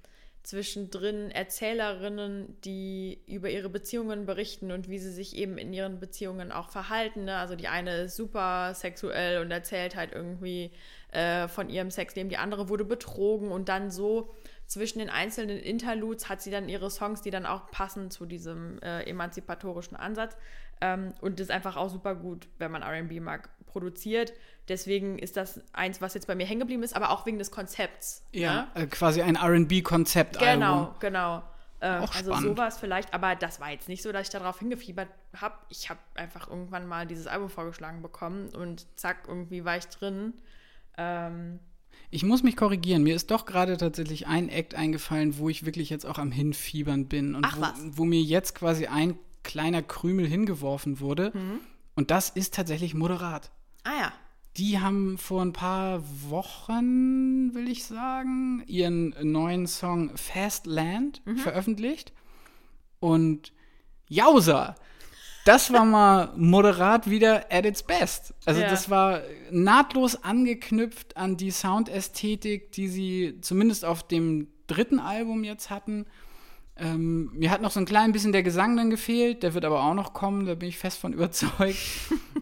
zwischendrin Erzählerinnen, die über ihre Beziehungen berichten und wie sie sich eben in ihren Beziehungen auch verhalten. Ne? Also die eine ist super sexuell und erzählt halt irgendwie äh, von ihrem Sexleben, die andere wurde betrogen und dann so zwischen den einzelnen Interludes hat sie dann ihre Songs, die dann auch passen zu diesem äh, emanzipatorischen Ansatz. Ähm, und das ist einfach auch super gut, wenn man RB mag, produziert. Deswegen ist das eins, was jetzt bei mir hängen geblieben ist, aber auch wegen des Konzepts. Ja, ne? äh, quasi ein RB-Konzept. Genau, genau. Äh, also sowas vielleicht, aber das war jetzt nicht so, dass ich darauf hingefiebert habe. Ich habe einfach irgendwann mal dieses Album vorgeschlagen bekommen und zack, irgendwie war ich drin. Ähm, ich muss mich korrigieren. Mir ist doch gerade tatsächlich ein Act eingefallen, wo ich wirklich jetzt auch am Hinfiebern bin und Ach, wo, wo, mir jetzt quasi ein kleiner Krümel hingeworfen wurde. Mhm. Und das ist tatsächlich moderat. Ah ja. Die haben vor ein paar Wochen, will ich sagen, ihren neuen Song Fast Land mhm. veröffentlicht. Und Jausa, das war mal moderat wieder at its best. Also ja. das war nahtlos angeknüpft an die Soundästhetik, die sie zumindest auf dem dritten Album jetzt hatten. Ähm, mir hat noch so ein klein bisschen der Gesang dann gefehlt, der wird aber auch noch kommen, da bin ich fest von überzeugt.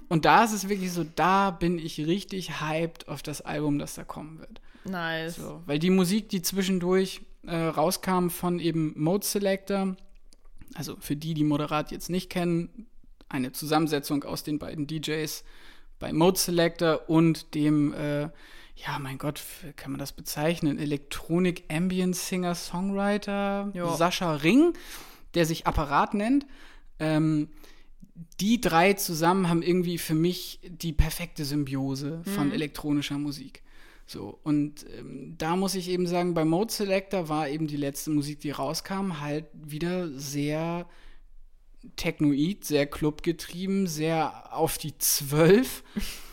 Und da ist es wirklich so, da bin ich richtig hyped auf das Album, das da kommen wird. Nice. So, weil die Musik, die zwischendurch äh, rauskam von eben Mode Selector, also für die, die Moderat jetzt nicht kennen, eine Zusammensetzung aus den beiden DJs bei Mode Selector und dem äh, ja, mein Gott, kann man das bezeichnen? Electronic Ambient Singer Songwriter jo. Sascha Ring, der sich Apparat nennt. Ähm, die drei zusammen haben irgendwie für mich die perfekte Symbiose von mhm. elektronischer Musik. So, und ähm, da muss ich eben sagen, bei Mode Selector war eben die letzte Musik, die rauskam, halt wieder sehr technoid, sehr clubgetrieben, sehr auf die Zwölf.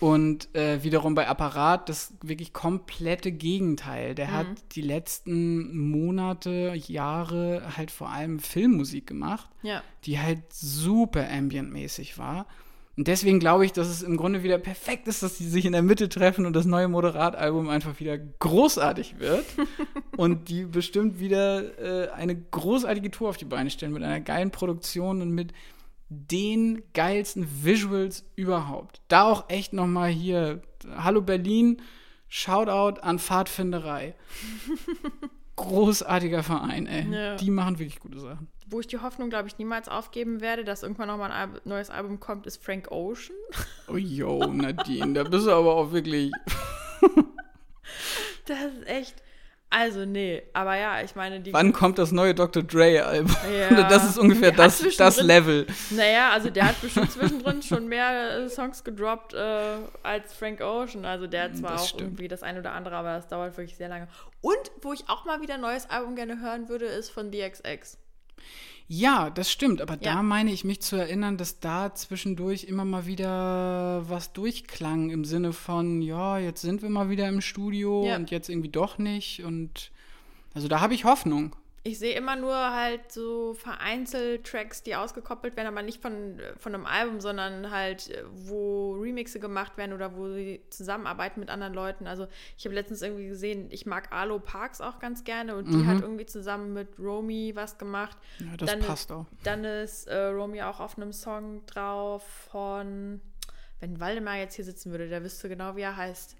Und äh, wiederum bei Apparat das wirklich komplette Gegenteil. Der mhm. hat die letzten Monate, Jahre halt vor allem Filmmusik gemacht, ja. die halt super ambientmäßig war. Und deswegen glaube ich, dass es im Grunde wieder perfekt ist, dass sie sich in der Mitte treffen und das neue Moderatalbum einfach wieder großartig wird. und die bestimmt wieder äh, eine großartige Tour auf die Beine stellen mit einer geilen Produktion und mit den geilsten Visuals überhaupt. Da auch echt noch mal hier Hallo Berlin, Shoutout an Pfadfinderei. Großartiger Verein, ey. Ja. Die machen wirklich gute Sachen. Wo ich die Hoffnung, glaube ich, niemals aufgeben werde, dass irgendwann noch mal ein neues Album kommt, ist Frank Ocean. Oh yo, Nadine, da bist du aber auch wirklich. das ist echt. Also, nee, aber ja, ich meine, die. Wann kommt das neue Dr. Dre-Album? Ja, das ist ungefähr das, das Level. Naja, also der hat bestimmt zwischendrin schon mehr äh, Songs gedroppt äh, als Frank Ocean. Also der hat zwar das auch stimmt. irgendwie das eine oder andere, aber das dauert wirklich sehr lange. Und wo ich auch mal wieder ein neues Album gerne hören würde, ist von DXX. Ja, das stimmt, aber ja. da meine ich mich zu erinnern, dass da zwischendurch immer mal wieder was durchklang im Sinne von, ja, jetzt sind wir mal wieder im Studio ja. und jetzt irgendwie doch nicht und also da habe ich Hoffnung. Ich sehe immer nur halt so vereinzelt Tracks, die ausgekoppelt werden, aber nicht von, von einem Album, sondern halt, wo Remixe gemacht werden oder wo sie zusammenarbeiten mit anderen Leuten. Also ich habe letztens irgendwie gesehen, ich mag Alo Parks auch ganz gerne und die mhm. hat irgendwie zusammen mit Romy was gemacht. Ja, das dann passt auch. Dann ist äh, Romy auch auf einem Song drauf von, wenn Waldemar jetzt hier sitzen würde, der wüsste genau, wie er heißt.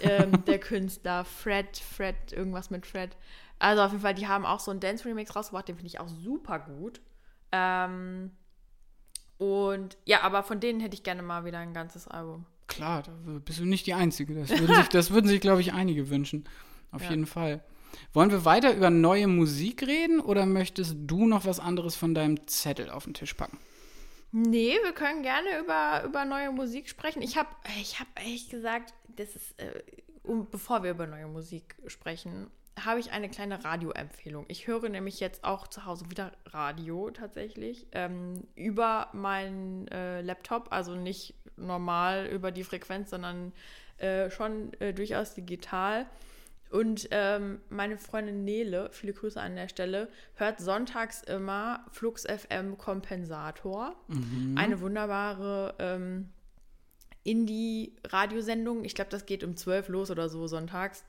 ähm, der Künstler Fred, Fred, irgendwas mit Fred. Also auf jeden Fall, die haben auch so einen Dance-Remix rausgebracht, den finde ich auch super gut. Ähm, und ja, aber von denen hätte ich gerne mal wieder ein ganzes Album. Klar, da bist du nicht die Einzige. Das würden sich, das würden sich glaube ich, einige wünschen. Auf ja. jeden Fall. Wollen wir weiter über neue Musik reden oder möchtest du noch was anderes von deinem Zettel auf den Tisch packen? Nee, wir können gerne über, über neue Musik sprechen. Ich habe ich hab ehrlich gesagt, das ist, äh, um, bevor wir über neue Musik sprechen, habe ich eine kleine Radioempfehlung. Ich höre nämlich jetzt auch zu Hause wieder Radio tatsächlich ähm, über meinen äh, Laptop, also nicht normal über die Frequenz, sondern äh, schon äh, durchaus digital. Und ähm, meine Freundin Nele, viele Grüße an der Stelle, hört sonntags immer Flux FM Kompensator. Mhm. Eine wunderbare ähm, Indie-Radiosendung. Ich glaube, das geht um 12 los oder so sonntags.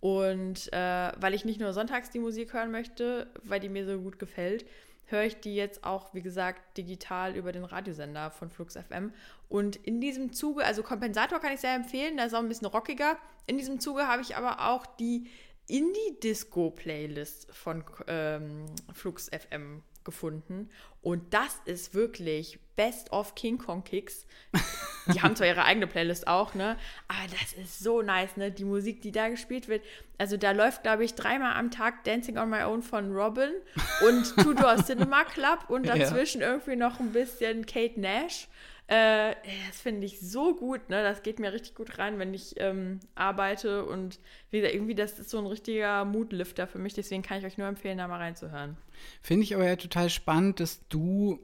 Und äh, weil ich nicht nur sonntags die Musik hören möchte, weil die mir so gut gefällt, höre ich die jetzt auch, wie gesagt, digital über den Radiosender von Flux FM. Und in diesem Zuge, also Kompensator kann ich sehr empfehlen, der ist auch ein bisschen rockiger. In diesem Zuge habe ich aber auch die Indie-Disco-Playlist von ähm, Flux FM gefunden. Und das ist wirklich Best of King Kong Kicks. Die haben zwar ihre eigene Playlist auch, ne? Aber das ist so nice, ne? Die Musik, die da gespielt wird. Also da läuft, glaube ich, dreimal am Tag Dancing on My Own von Robin und Two Door Cinema Club und dazwischen ja. irgendwie noch ein bisschen Kate Nash. Äh, das finde ich so gut, ne? Das geht mir richtig gut rein, wenn ich ähm, arbeite und wie gesagt, irgendwie, das ist so ein richtiger Moodlifter für mich, deswegen kann ich euch nur empfehlen, da mal reinzuhören. Finde ich aber ja total spannend, dass du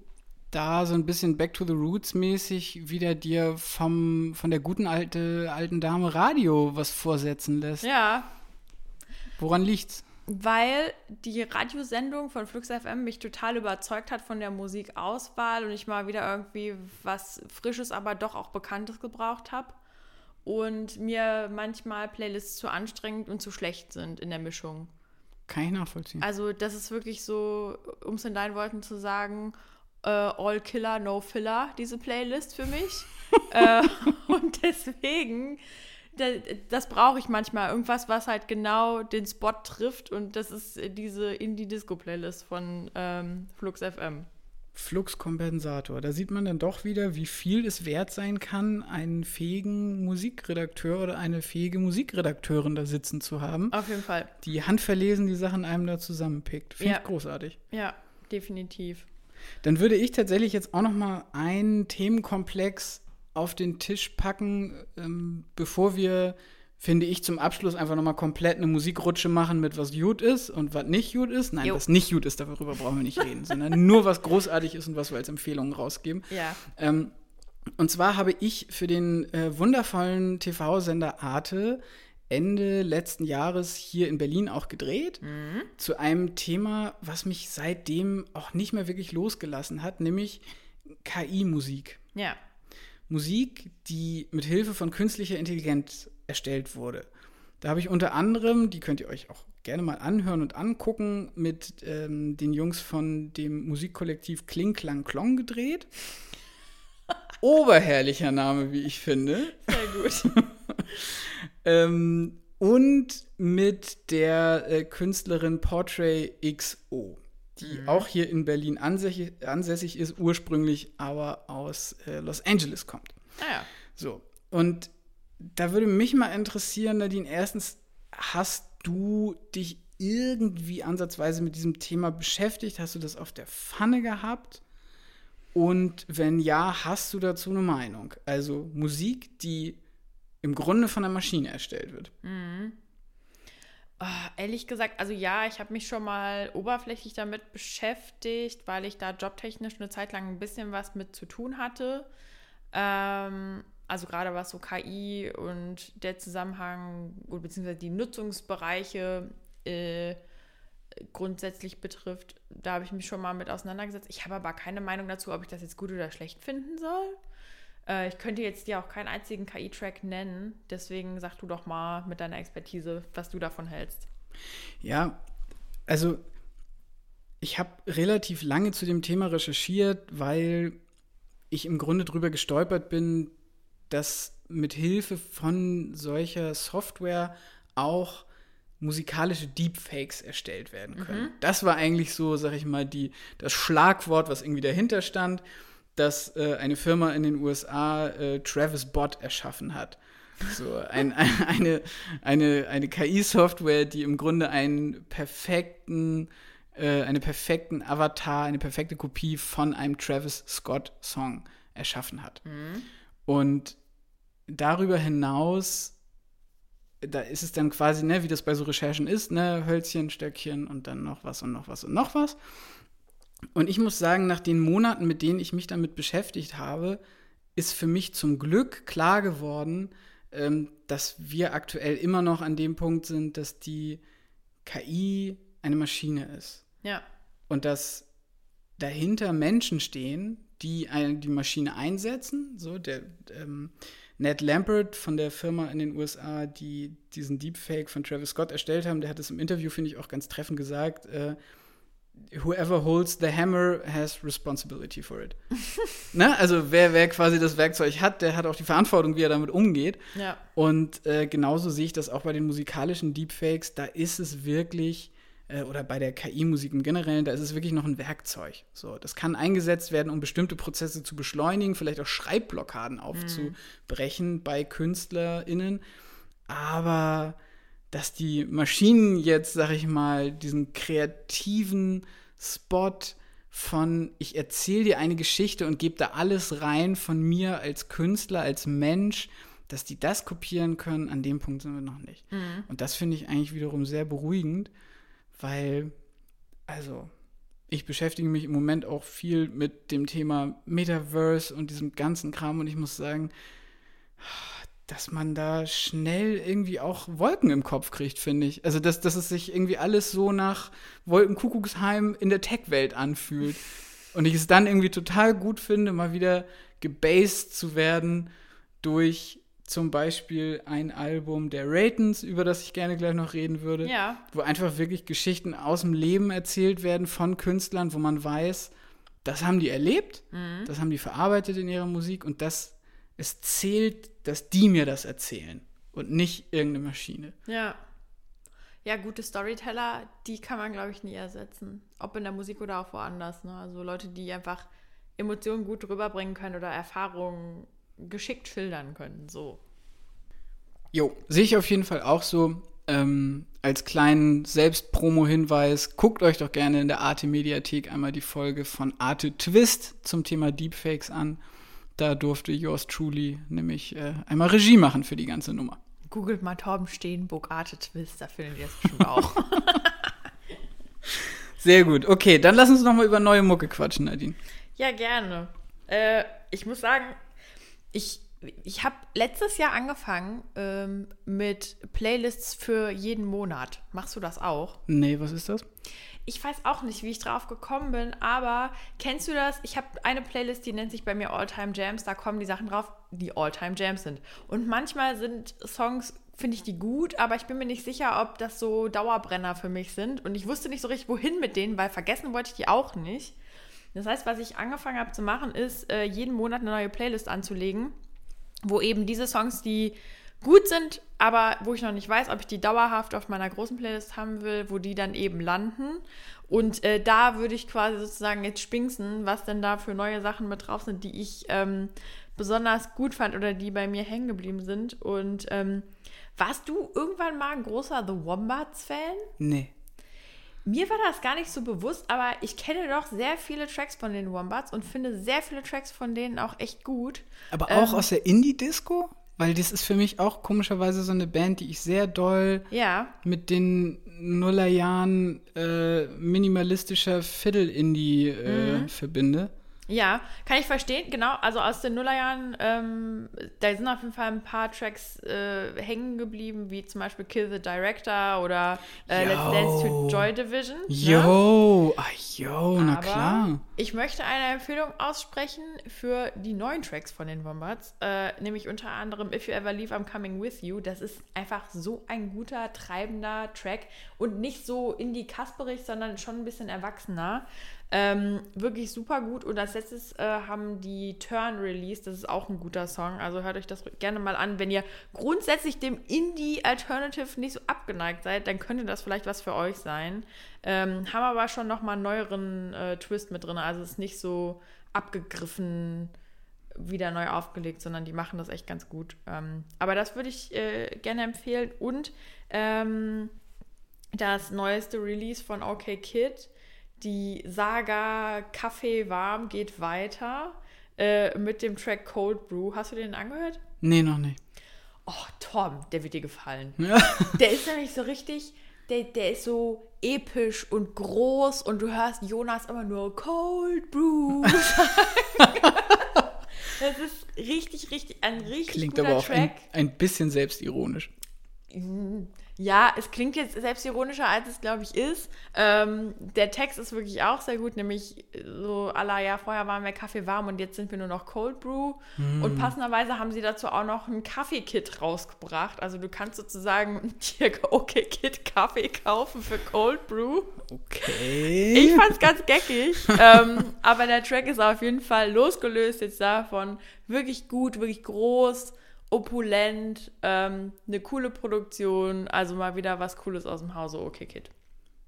da so ein bisschen Back to the Roots mäßig wieder dir vom, von der guten alte, alten Dame Radio was vorsetzen lässt. Ja. Woran liegt's? Weil die Radiosendung von Flux FM mich total überzeugt hat von der Musikauswahl und ich mal wieder irgendwie was Frisches, aber doch auch Bekanntes gebraucht habe. Und mir manchmal Playlists zu anstrengend und zu schlecht sind in der Mischung. Kann ich nachvollziehen. Also, das ist wirklich so, um es in deinen Worten zu sagen, äh, All Killer, No Filler, diese Playlist für mich. äh, und deswegen das brauche ich manchmal. Irgendwas, was halt genau den Spot trifft. Und das ist diese Indie-Disco-Playlist von ähm, Flux FM. Fluxkompensator. Da sieht man dann doch wieder, wie viel es wert sein kann, einen fähigen Musikredakteur oder eine fähige Musikredakteurin da sitzen zu haben. Auf jeden Fall. Die handverlesen die Sachen einem da zusammenpickt. Finde ja. ich großartig. Ja, definitiv. Dann würde ich tatsächlich jetzt auch noch mal einen Themenkomplex auf den Tisch packen, ähm, bevor wir finde ich, zum Abschluss einfach nochmal komplett eine Musikrutsche machen mit was gut ist und was nicht gut ist. Nein, Jo. was nicht gut ist, darüber brauchen wir nicht reden, sondern nur was großartig ist und was wir als Empfehlungen rausgeben. Ja. Ähm, und zwar habe ich für den äh, wundervollen TV-Sender Arte Ende letzten Jahres hier in Berlin auch gedreht. Zu einem Thema, was mich seitdem auch nicht mehr wirklich losgelassen hat, nämlich KI-Musik. Ja. Musik, die mit Hilfe von künstlicher Intelligenz erstellt wurde. Da habe ich unter anderem, die könnt ihr euch auch gerne mal anhören und angucken, mit ähm, den Jungs von dem Musikkollektiv Kling Klang Klong gedreht. Oberherrlicher Name, wie ich finde. Sehr gut. Ähm, und mit der äh, Künstlerin Portrait XO, die auch hier in Berlin ansässig, ansässig ist, ursprünglich aber aus äh, Los Angeles kommt. Naja. So, und da würde mich mal interessieren, Nadine, erstens, hast du dich irgendwie ansatzweise mit diesem Thema beschäftigt? Hast du das auf der Pfanne gehabt? Und wenn ja, hast du dazu eine Meinung? Also Musik, die im Grunde von der Maschine erstellt wird. Oh, ehrlich gesagt, also ja, ich habe mich schon mal oberflächlich damit beschäftigt, weil ich da jobtechnisch eine Zeit lang ein bisschen was mit zu tun hatte. Ähm, also gerade was so KI und der Zusammenhang beziehungsweise die Nutzungsbereiche äh, grundsätzlich betrifft, da habe ich mich schon mal mit auseinandergesetzt. Ich habe aber keine Meinung dazu, ob ich das jetzt gut oder schlecht finden soll. Äh, ich könnte jetzt dir auch keinen einzigen KI-Track nennen, deswegen sag du doch mal mit deiner Expertise, was du davon hältst. Ja, also ich habe relativ lange zu dem Thema recherchiert, weil ich im Grunde drüber gestolpert bin, dass mit Hilfe von solcher Software auch musikalische Deepfakes erstellt werden können. Das war eigentlich so, sag ich mal, die, das Schlagwort, was irgendwie dahinter stand, dass äh, eine Firma in den USA äh, Travis Bot erschaffen hat. So ein, ein, eine, eine, eine KI-Software, die im Grunde einen perfekten, äh, einen perfekten Avatar, eine perfekte Kopie von einem Travis Scott-Song erschaffen hat. Und darüber hinaus, da ist es dann quasi, ne, wie das bei so Recherchen ist, ne, Hölzchen, Stöckchen und dann noch was und noch was und noch was. Und ich muss sagen, nach den Monaten, mit denen ich mich damit beschäftigt habe, ist für mich zum Glück klar geworden, ähm, dass wir aktuell immer noch an dem Punkt sind, dass die KI eine Maschine ist. Ja. Und dass dahinter Menschen stehen, die eine, die Maschine einsetzen. So, der ähm, Ned Lampert von der Firma in den USA, die diesen Deepfake von Travis Scott erstellt haben, der hat es im Interview, finde ich, auch ganz treffend gesagt. Äh, Whoever holds the hammer has responsibility for it. ne? Also wer, wer quasi das Werkzeug hat, der hat auch die Verantwortung, wie er damit umgeht. Ja. Und äh, genauso sehe ich das auch bei den musikalischen Deepfakes. Da ist es wirklich, äh, oder bei der KI-Musik im Generellen, da ist es wirklich noch ein Werkzeug. So, das kann eingesetzt werden, um bestimmte Prozesse zu beschleunigen, vielleicht auch Schreibblockaden aufzubrechen bei KünstlerInnen. Aber dass die Maschinen jetzt, sag ich mal, diesen kreativen Spot von ich erzähle dir eine Geschichte und gebe da alles rein von mir als Künstler, als Mensch, dass die das kopieren können, an dem Punkt sind wir noch nicht. Und das finde ich eigentlich wiederum sehr beruhigend, weil, also, ich beschäftige mich im Moment auch viel mit dem Thema Metaverse und diesem ganzen Kram und ich muss sagen, dass man da schnell irgendwie auch Wolken im Kopf kriegt, finde ich. Also, dass, dass es sich irgendwie alles so nach Wolkenkuckucksheim in der Tech-Welt anfühlt. Und ich es dann irgendwie total gut finde, mal wieder gebased zu werden durch zum Beispiel ein Album der Ratons, über das ich gerne gleich noch reden würde, Ja. wo einfach wirklich Geschichten aus dem Leben erzählt werden von Künstlern, wo man weiß, das haben die erlebt, das haben die verarbeitet in ihrer Musik und das, es zählt, dass die mir das erzählen und nicht irgendeine Maschine. Ja. Ja, gute Storyteller, die kann man, glaube ich, nie ersetzen. Ob in der Musik oder auch woanders. Ne? Also Leute, die einfach Emotionen gut rüberbringen können oder Erfahrungen geschickt schildern können. So. Jo, sehe ich auf jeden Fall auch so. Ähm, als kleinen Selbstpromo-Hinweis, guckt euch doch gerne in der Arte-Mediathek einmal die Folge von Arte Twist zum Thema Deepfakes an. Da durfte yours truly nämlich äh, einmal Regie machen für die ganze Nummer. Googelt mal Torben Steenburg Arte Twist, da findet ihr es bestimmt auch. Sehr gut. Okay, dann lass uns noch mal über neue Mucke quatschen, Nadine. Ja, gerne. Äh, ich muss sagen, ich, ich habe letztes Jahr angefangen ähm, mit Playlists für jeden Monat. Machst du das auch? Nee, was ist das? Ich weiß auch nicht, wie ich drauf gekommen bin, aber kennst du das? Ich habe eine Playlist, die nennt sich bei mir All-Time Jams. Da kommen die Sachen drauf, die All-Time Jams sind. Und manchmal sind Songs, finde ich die gut, aber ich bin mir nicht sicher, ob das so Dauerbrenner für mich sind. Und ich wusste nicht so richtig, wohin mit denen, weil vergessen wollte ich die auch nicht. Das heißt, was ich angefangen habe zu machen, ist, äh, jeden Monat eine neue Playlist anzulegen, wo eben diese Songs, die gut sind, aber wo ich noch nicht weiß, ob ich die dauerhaft auf meiner großen Playlist haben will, wo die dann eben landen. Und äh, da würde ich quasi sozusagen jetzt spinksen, was denn da für neue Sachen mit drauf sind, die ich ähm, besonders gut fand oder die bei mir hängen geblieben sind. Und ähm, warst du irgendwann mal ein großer The Wombats-Fan? Nee. Mir war das gar nicht so bewusst, aber ich kenne doch sehr viele Tracks von den Wombats und finde sehr viele Tracks von denen auch echt gut. Aber auch ähm, aus der Indie-Disco? Weil das ist für mich auch komischerweise so eine Band, die ich sehr doll ja. mit den Nullerjahren äh, minimalistischer Fiddle-Indie äh, mhm. verbinde. Ja, kann ich verstehen, genau. Also aus den Nullerjahren, ähm, da sind auf jeden Fall ein paar Tracks äh, hängen geblieben, wie zum Beispiel Kill the Director oder äh, Let's Dance to Joy Division. Yo, ne? ah, yo, na Aber klar. Ich möchte eine Empfehlung aussprechen für die neuen Tracks von den Wombats, äh, nämlich unter anderem If You Ever Leave, I'm Coming With You. Das ist einfach so ein guter, treibender Track und nicht so indie-kasperig, sondern schon ein bisschen erwachsener. Ähm, wirklich super gut. Und als letztes äh, haben die Turn Release, das ist auch ein guter Song. Also hört euch das gerne mal an. Wenn ihr grundsätzlich dem Indie-Alternative nicht so abgeneigt seid, dann könnte das vielleicht was für euch sein. Ähm, haben aber schon nochmal einen neueren äh, Twist mit drin. Also es ist nicht so abgegriffen wieder neu aufgelegt, sondern die machen das echt ganz gut. Ähm, aber das würde ich äh, gerne empfehlen. Und ähm, das neueste Release von OK Kid die Saga Kaffee warm geht weiter äh, mit dem Track Cold Brew. Hast du den angehört? Nee, noch nicht. Oh, Tom, der wird dir gefallen. Ja. Der ist nämlich so richtig, der, der ist so episch und groß und du hörst Jonas immer nur Cold Brew. das ist richtig, richtig, ein richtig Klingt guter aber auch Track. ein, ein bisschen selbstironisch. Ja, es klingt jetzt selbstironischer, als es, glaube ich, ist. Ähm, der Text ist wirklich auch sehr gut, nämlich so aller ja, vorher waren wir Kaffee warm und jetzt sind wir nur noch Cold Brew. Mm. Und passenderweise haben sie dazu auch noch ein Kaffee-Kit rausgebracht. Also du kannst sozusagen dir okay Kit Kaffee kaufen für Cold Brew. Okay. Ich fand's ganz geckig. ähm, aber der Track ist auf jeden Fall losgelöst jetzt davon. Wirklich gut, wirklich groß opulent, ähm, eine coole Produktion, also mal wieder was Cooles aus dem Hause Okay Kid.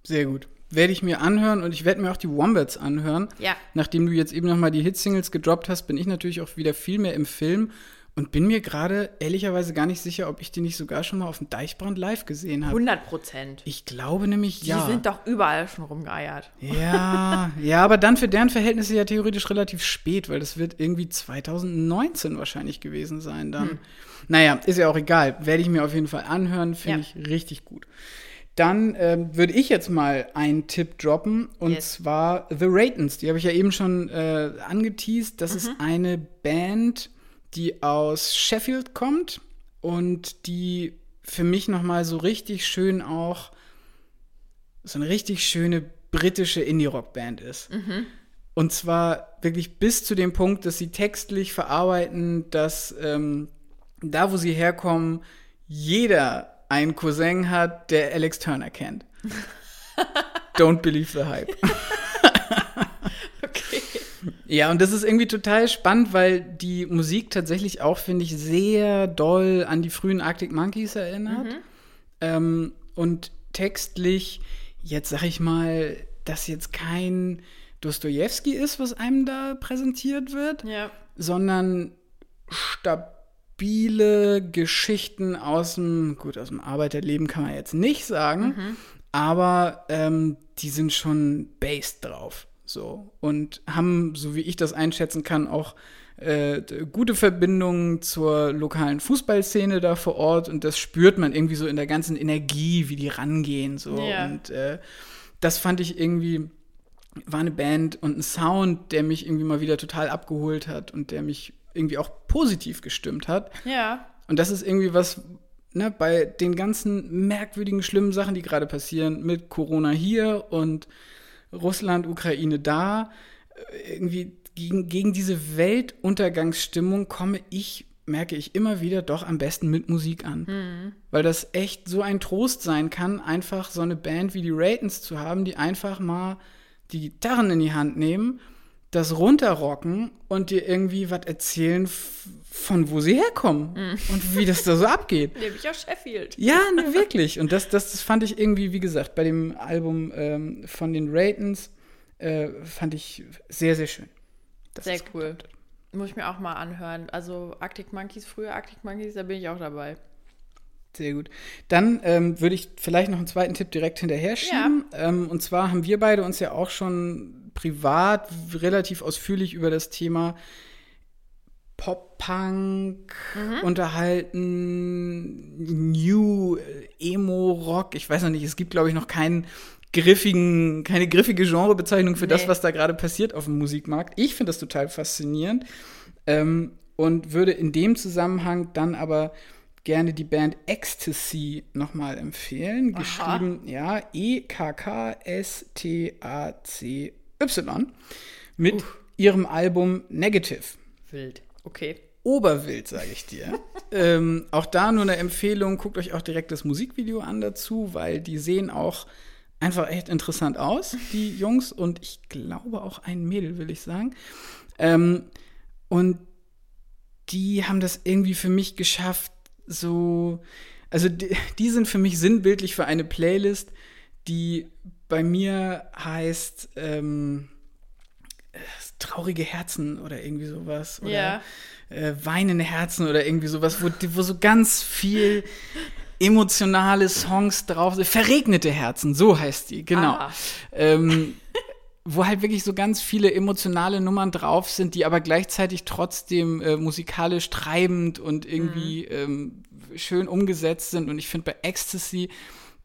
Sehr gut. Werde ich mir anhören und ich werde mir auch die Wombats anhören. Ja. Nachdem du jetzt eben nochmal die Hitsingles gedroppt hast, bin ich natürlich auch wieder viel mehr im Film und bin mir gerade ehrlicherweise gar nicht sicher, ob ich die nicht sogar schon mal auf dem Deichbrand live gesehen habe. 100 Prozent. Ich glaube nämlich Die ja. sind doch überall schon rumgeeiert. Ja, ja, aber dann für deren Verhältnisse ja theoretisch relativ spät, weil das wird irgendwie 2019 wahrscheinlich gewesen sein dann. Hm. Naja, ist ja auch egal. Werde ich mir auf jeden Fall anhören, finde Ja. ich richtig gut. Dann ähm, würde ich jetzt mal einen Tipp droppen und Yes. zwar The Ratons. Die habe ich ja eben schon äh, angeteased. Das Mhm. ist eine Band, die aus Sheffield kommt und die für mich noch mal so richtig schön auch so eine richtig schöne britische Indie-Rock-Band ist. Und zwar wirklich bis zu dem Punkt, dass sie textlich verarbeiten, dass ähm, da, wo sie herkommen, jeder einen Cousin hat, der Alex Turner kennt. Don't believe the hype. Ja, und das ist irgendwie total spannend, weil die Musik tatsächlich auch, finde ich, sehr doll an die frühen Arctic Monkeys erinnert. Ähm, und textlich, jetzt sag ich mal, dass jetzt kein Dostoevsky ist, was einem da präsentiert wird, Ja. sondern stabile Geschichten aus dem, gut, aus dem Arbeiterleben kann man jetzt nicht sagen, aber ähm, die sind schon based drauf. So. Und haben, so wie ich das einschätzen kann, auch äh, gute Verbindungen zur lokalen Fußballszene da vor Ort und das spürt man irgendwie so in der ganzen Energie, wie die rangehen. So. Ja. Und äh, das fand ich irgendwie, war eine Band und ein Sound, der mich irgendwie mal wieder total abgeholt hat und der mich irgendwie auch positiv gestimmt hat. Ja. Und das ist irgendwie was, ne, bei den ganzen merkwürdigen, schlimmen Sachen, die gerade passieren, mit Corona hier und Russland, Ukraine da, äh, irgendwie gegen, gegen diese Weltuntergangsstimmung komme ich, merke ich immer wieder, doch am besten mit Musik an. Weil das echt so ein Trost sein kann, einfach so eine Band wie die Ratons zu haben, die einfach mal die Gitarren in die Hand nehmen, das runterrocken und dir irgendwie was erzählen, von wo sie herkommen und wie das da so abgeht. Lebe ich aus Sheffield. Ja, ne, wirklich. Und das, das, das fand ich irgendwie, wie gesagt, bei dem Album ähm, von den Ratons äh, fand ich sehr, sehr schön. Sehr cool. Muss ich mir auch mal anhören. Also Arctic Monkeys, früher Arctic Monkeys, da bin ich auch dabei. Sehr gut. Dann ähm, würde ich vielleicht noch einen zweiten Tipp direkt hinterher schieben. Ähm, und zwar haben wir beide uns ja auch schon privat relativ ausführlich über das Thema Pop-Punk unterhalten, New Emo-Rock. Ich weiß noch nicht, es gibt, glaube ich, noch keinen griffigen, keine griffige Genrebezeichnung für das, Nee. was da gerade passiert auf dem Musikmarkt. Ich finde das total faszinierend ähm, und würde in dem Zusammenhang dann aber gerne die Band Ecstasy nochmal empfehlen. Aha. Geschrieben, ja, E E-K-K-S-T-A-C-Y. Mit ihrem Album Negative. Wild. Okay. Oberwild, sage ich dir. ähm, auch da nur eine Empfehlung, guckt euch auch direkt das Musikvideo an dazu, weil die sehen auch einfach echt interessant aus, die Jungs. Und ich glaube auch ein Mädel, will ich sagen. Ähm, und die haben das irgendwie für mich geschafft, so. Also, die, die sind für mich sinnbildlich für eine Playlist, die bei mir heißt. Ähm, äh, traurige Herzen oder irgendwie sowas. Oder Ja. äh, weinende Herzen oder irgendwie sowas, wo, wo so ganz viel emotionale Songs drauf sind. Verregnete Herzen, so heißt die, genau. Aha. Ähm, wo halt wirklich so ganz viele emotionale Nummern drauf sind, die aber gleichzeitig trotzdem äh, musikalisch treibend und irgendwie ähm, schön umgesetzt sind. Und ich finde bei Ecstasy,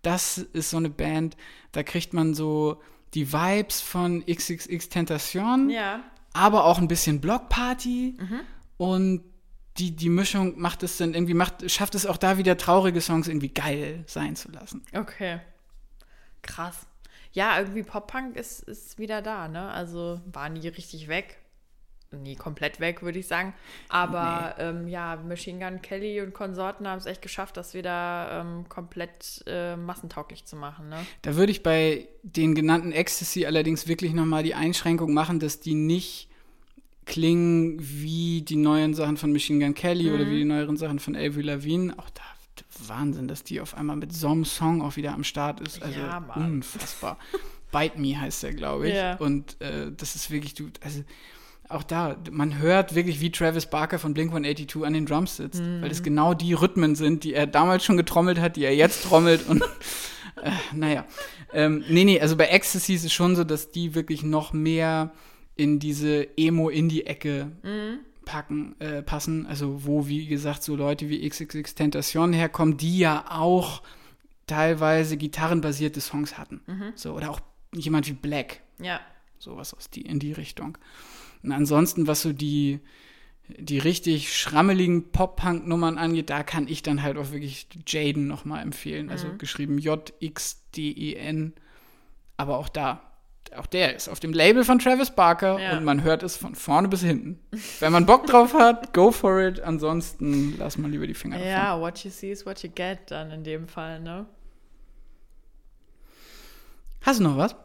das ist so eine Band, da kriegt man so die Vibes von XXX Tentation Ja. aber auch ein bisschen Blockparty und die, die Mischung macht es dann irgendwie, macht, schafft es auch da wieder traurige Songs irgendwie geil sein zu lassen. Okay. Krass. Ja, irgendwie Pop-Punk ist, ist wieder da, ne? Also war nie richtig weg. Nie komplett weg, würde ich sagen. Aber ähm, ja, Machine Gun Kelly und Konsorten haben es echt geschafft, das wieder ähm, komplett äh, massentauglich zu machen, ne? Da würde ich bei den genannten Ecstasy allerdings wirklich nochmal die Einschränkung machen, dass die nicht klingen wie die neuen Sachen von Machine Gun Kelly oder wie die neueren Sachen von Avril Lavigne. Auch da Wahnsinn, dass die auf einmal mit so einem Song auch wieder am Start ist. Also Ja, unfassbar. Bite Me heißt der, glaube ich. Ja. Und äh, das ist wirklich, du, also auch da, man hört wirklich, wie Travis Barker von Blink 182 an den Drums sitzt, weil Mhm. es genau die Rhythmen sind, die er damals schon getrommelt hat, die er jetzt trommelt und äh, naja. Ähm, nee, nee, also bei Ecstasy ist es schon so, dass die wirklich noch mehr in diese Emo-Indie-Ecke packen, äh, passen. Also wo, wie gesagt, so Leute wie XXX Tentation herkommen, die ja auch teilweise gitarrenbasierte Songs hatten. So, oder auch jemand wie Black, Ja. sowas aus die, in die Richtung. Und ansonsten, was so die, die richtig schrammeligen Pop-Punk-Nummern angeht, da kann ich dann halt auch wirklich Jaden nochmal empfehlen. Also geschrieben J-X-D-E-N. Aber auch da, auch der ist auf dem Label von Travis Barker Ja. und man hört es von vorne bis hinten. Wenn man Bock drauf hat, go for it. Ansonsten lass mal lieber die Finger davon. Ja, what you see is what you get dann in dem Fall, ne? Hast du noch was?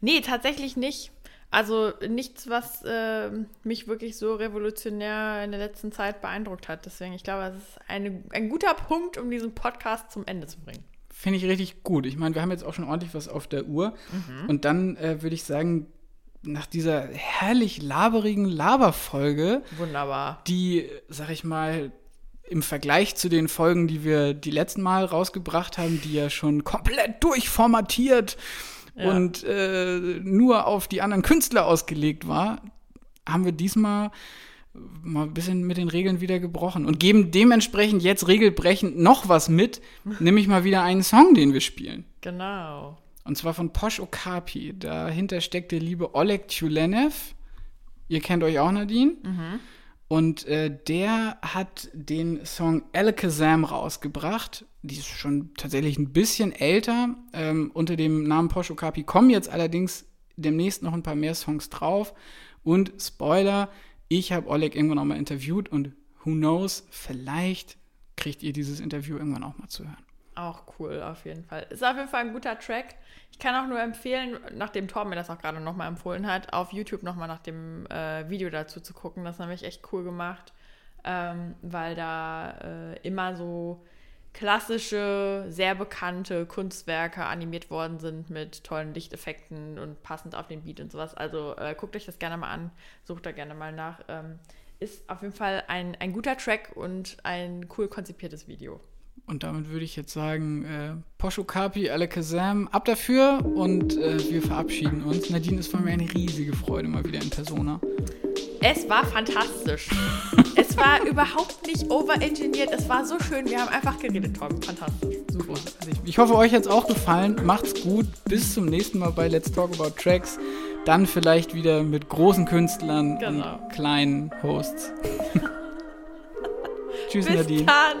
Nee, tatsächlich nicht. Also nichts, was äh, mich wirklich so revolutionär in der letzten Zeit beeindruckt hat. Deswegen, ich glaube, es ist eine, ein guter Punkt, um diesen Podcast zum Ende zu bringen. Finde ich richtig gut. Ich meine, wir haben jetzt auch schon ordentlich was auf der Uhr. Mhm. Und dann äh, würde ich sagen, nach dieser herrlich laberigen Laberfolge, Wunderbar. die, sag ich mal, im Vergleich zu den Folgen, die wir die letzten Mal rausgebracht haben, die ja schon komplett durchformatiert Ja. und äh, nur auf die anderen Künstler ausgelegt war, haben wir diesmal mal ein bisschen mit den Regeln wieder gebrochen und geben dementsprechend jetzt regelbrechend noch was mit, nämlich mal wieder einen Song, den wir spielen. Genau. Und zwar von Posh Okapi. Dahinter steckt der liebe Oleg Tjulenev. Ihr kennt euch auch, Nadine. Mhm. Und äh, der hat den Song Alakazam rausgebracht. Die ist schon tatsächlich ein bisschen älter. Ähm, unter dem Namen Posh Okapi kommen jetzt allerdings demnächst noch ein paar mehr Songs drauf. Und Spoiler, ich habe Oleg irgendwann auch mal interviewt und who knows, vielleicht kriegt ihr dieses Interview irgendwann auch mal zu hören. Auch cool, auf jeden Fall. Ist auf jeden Fall ein guter Track. Ich kann auch nur empfehlen, nachdem Torben mir das auch gerade nochmal empfohlen hat, auf YouTube nochmal nach dem äh, Video dazu zu gucken. Das ist nämlich echt cool gemacht, ähm, weil da äh, immer so klassische, sehr bekannte Kunstwerke animiert worden sind mit tollen Lichteffekten und passend auf den Beat und sowas. Also äh, guckt euch das gerne mal an, sucht da gerne mal nach. Ähm, ist auf jeden Fall ein, ein guter Track und ein cool konzipiertes Video. Und damit würde ich jetzt sagen, äh, Posho Kapi, Alakazam, ab dafür und äh, wir verabschieden uns. Nadine, es war mir eine riesige Freude mal wieder in Persona. Es war fantastisch. es war überhaupt nicht overengineert. Es war so schön. Wir haben einfach geredet, Tom. Fantastisch. Super. Also ich, ich hoffe, euch hat es auch gefallen. Macht's gut. Bis zum nächsten Mal bei Let's Talk About Tracks. Dann vielleicht wieder mit großen Künstlern Genau. und kleinen Hosts. Tschüss, Bis Nadine. dann.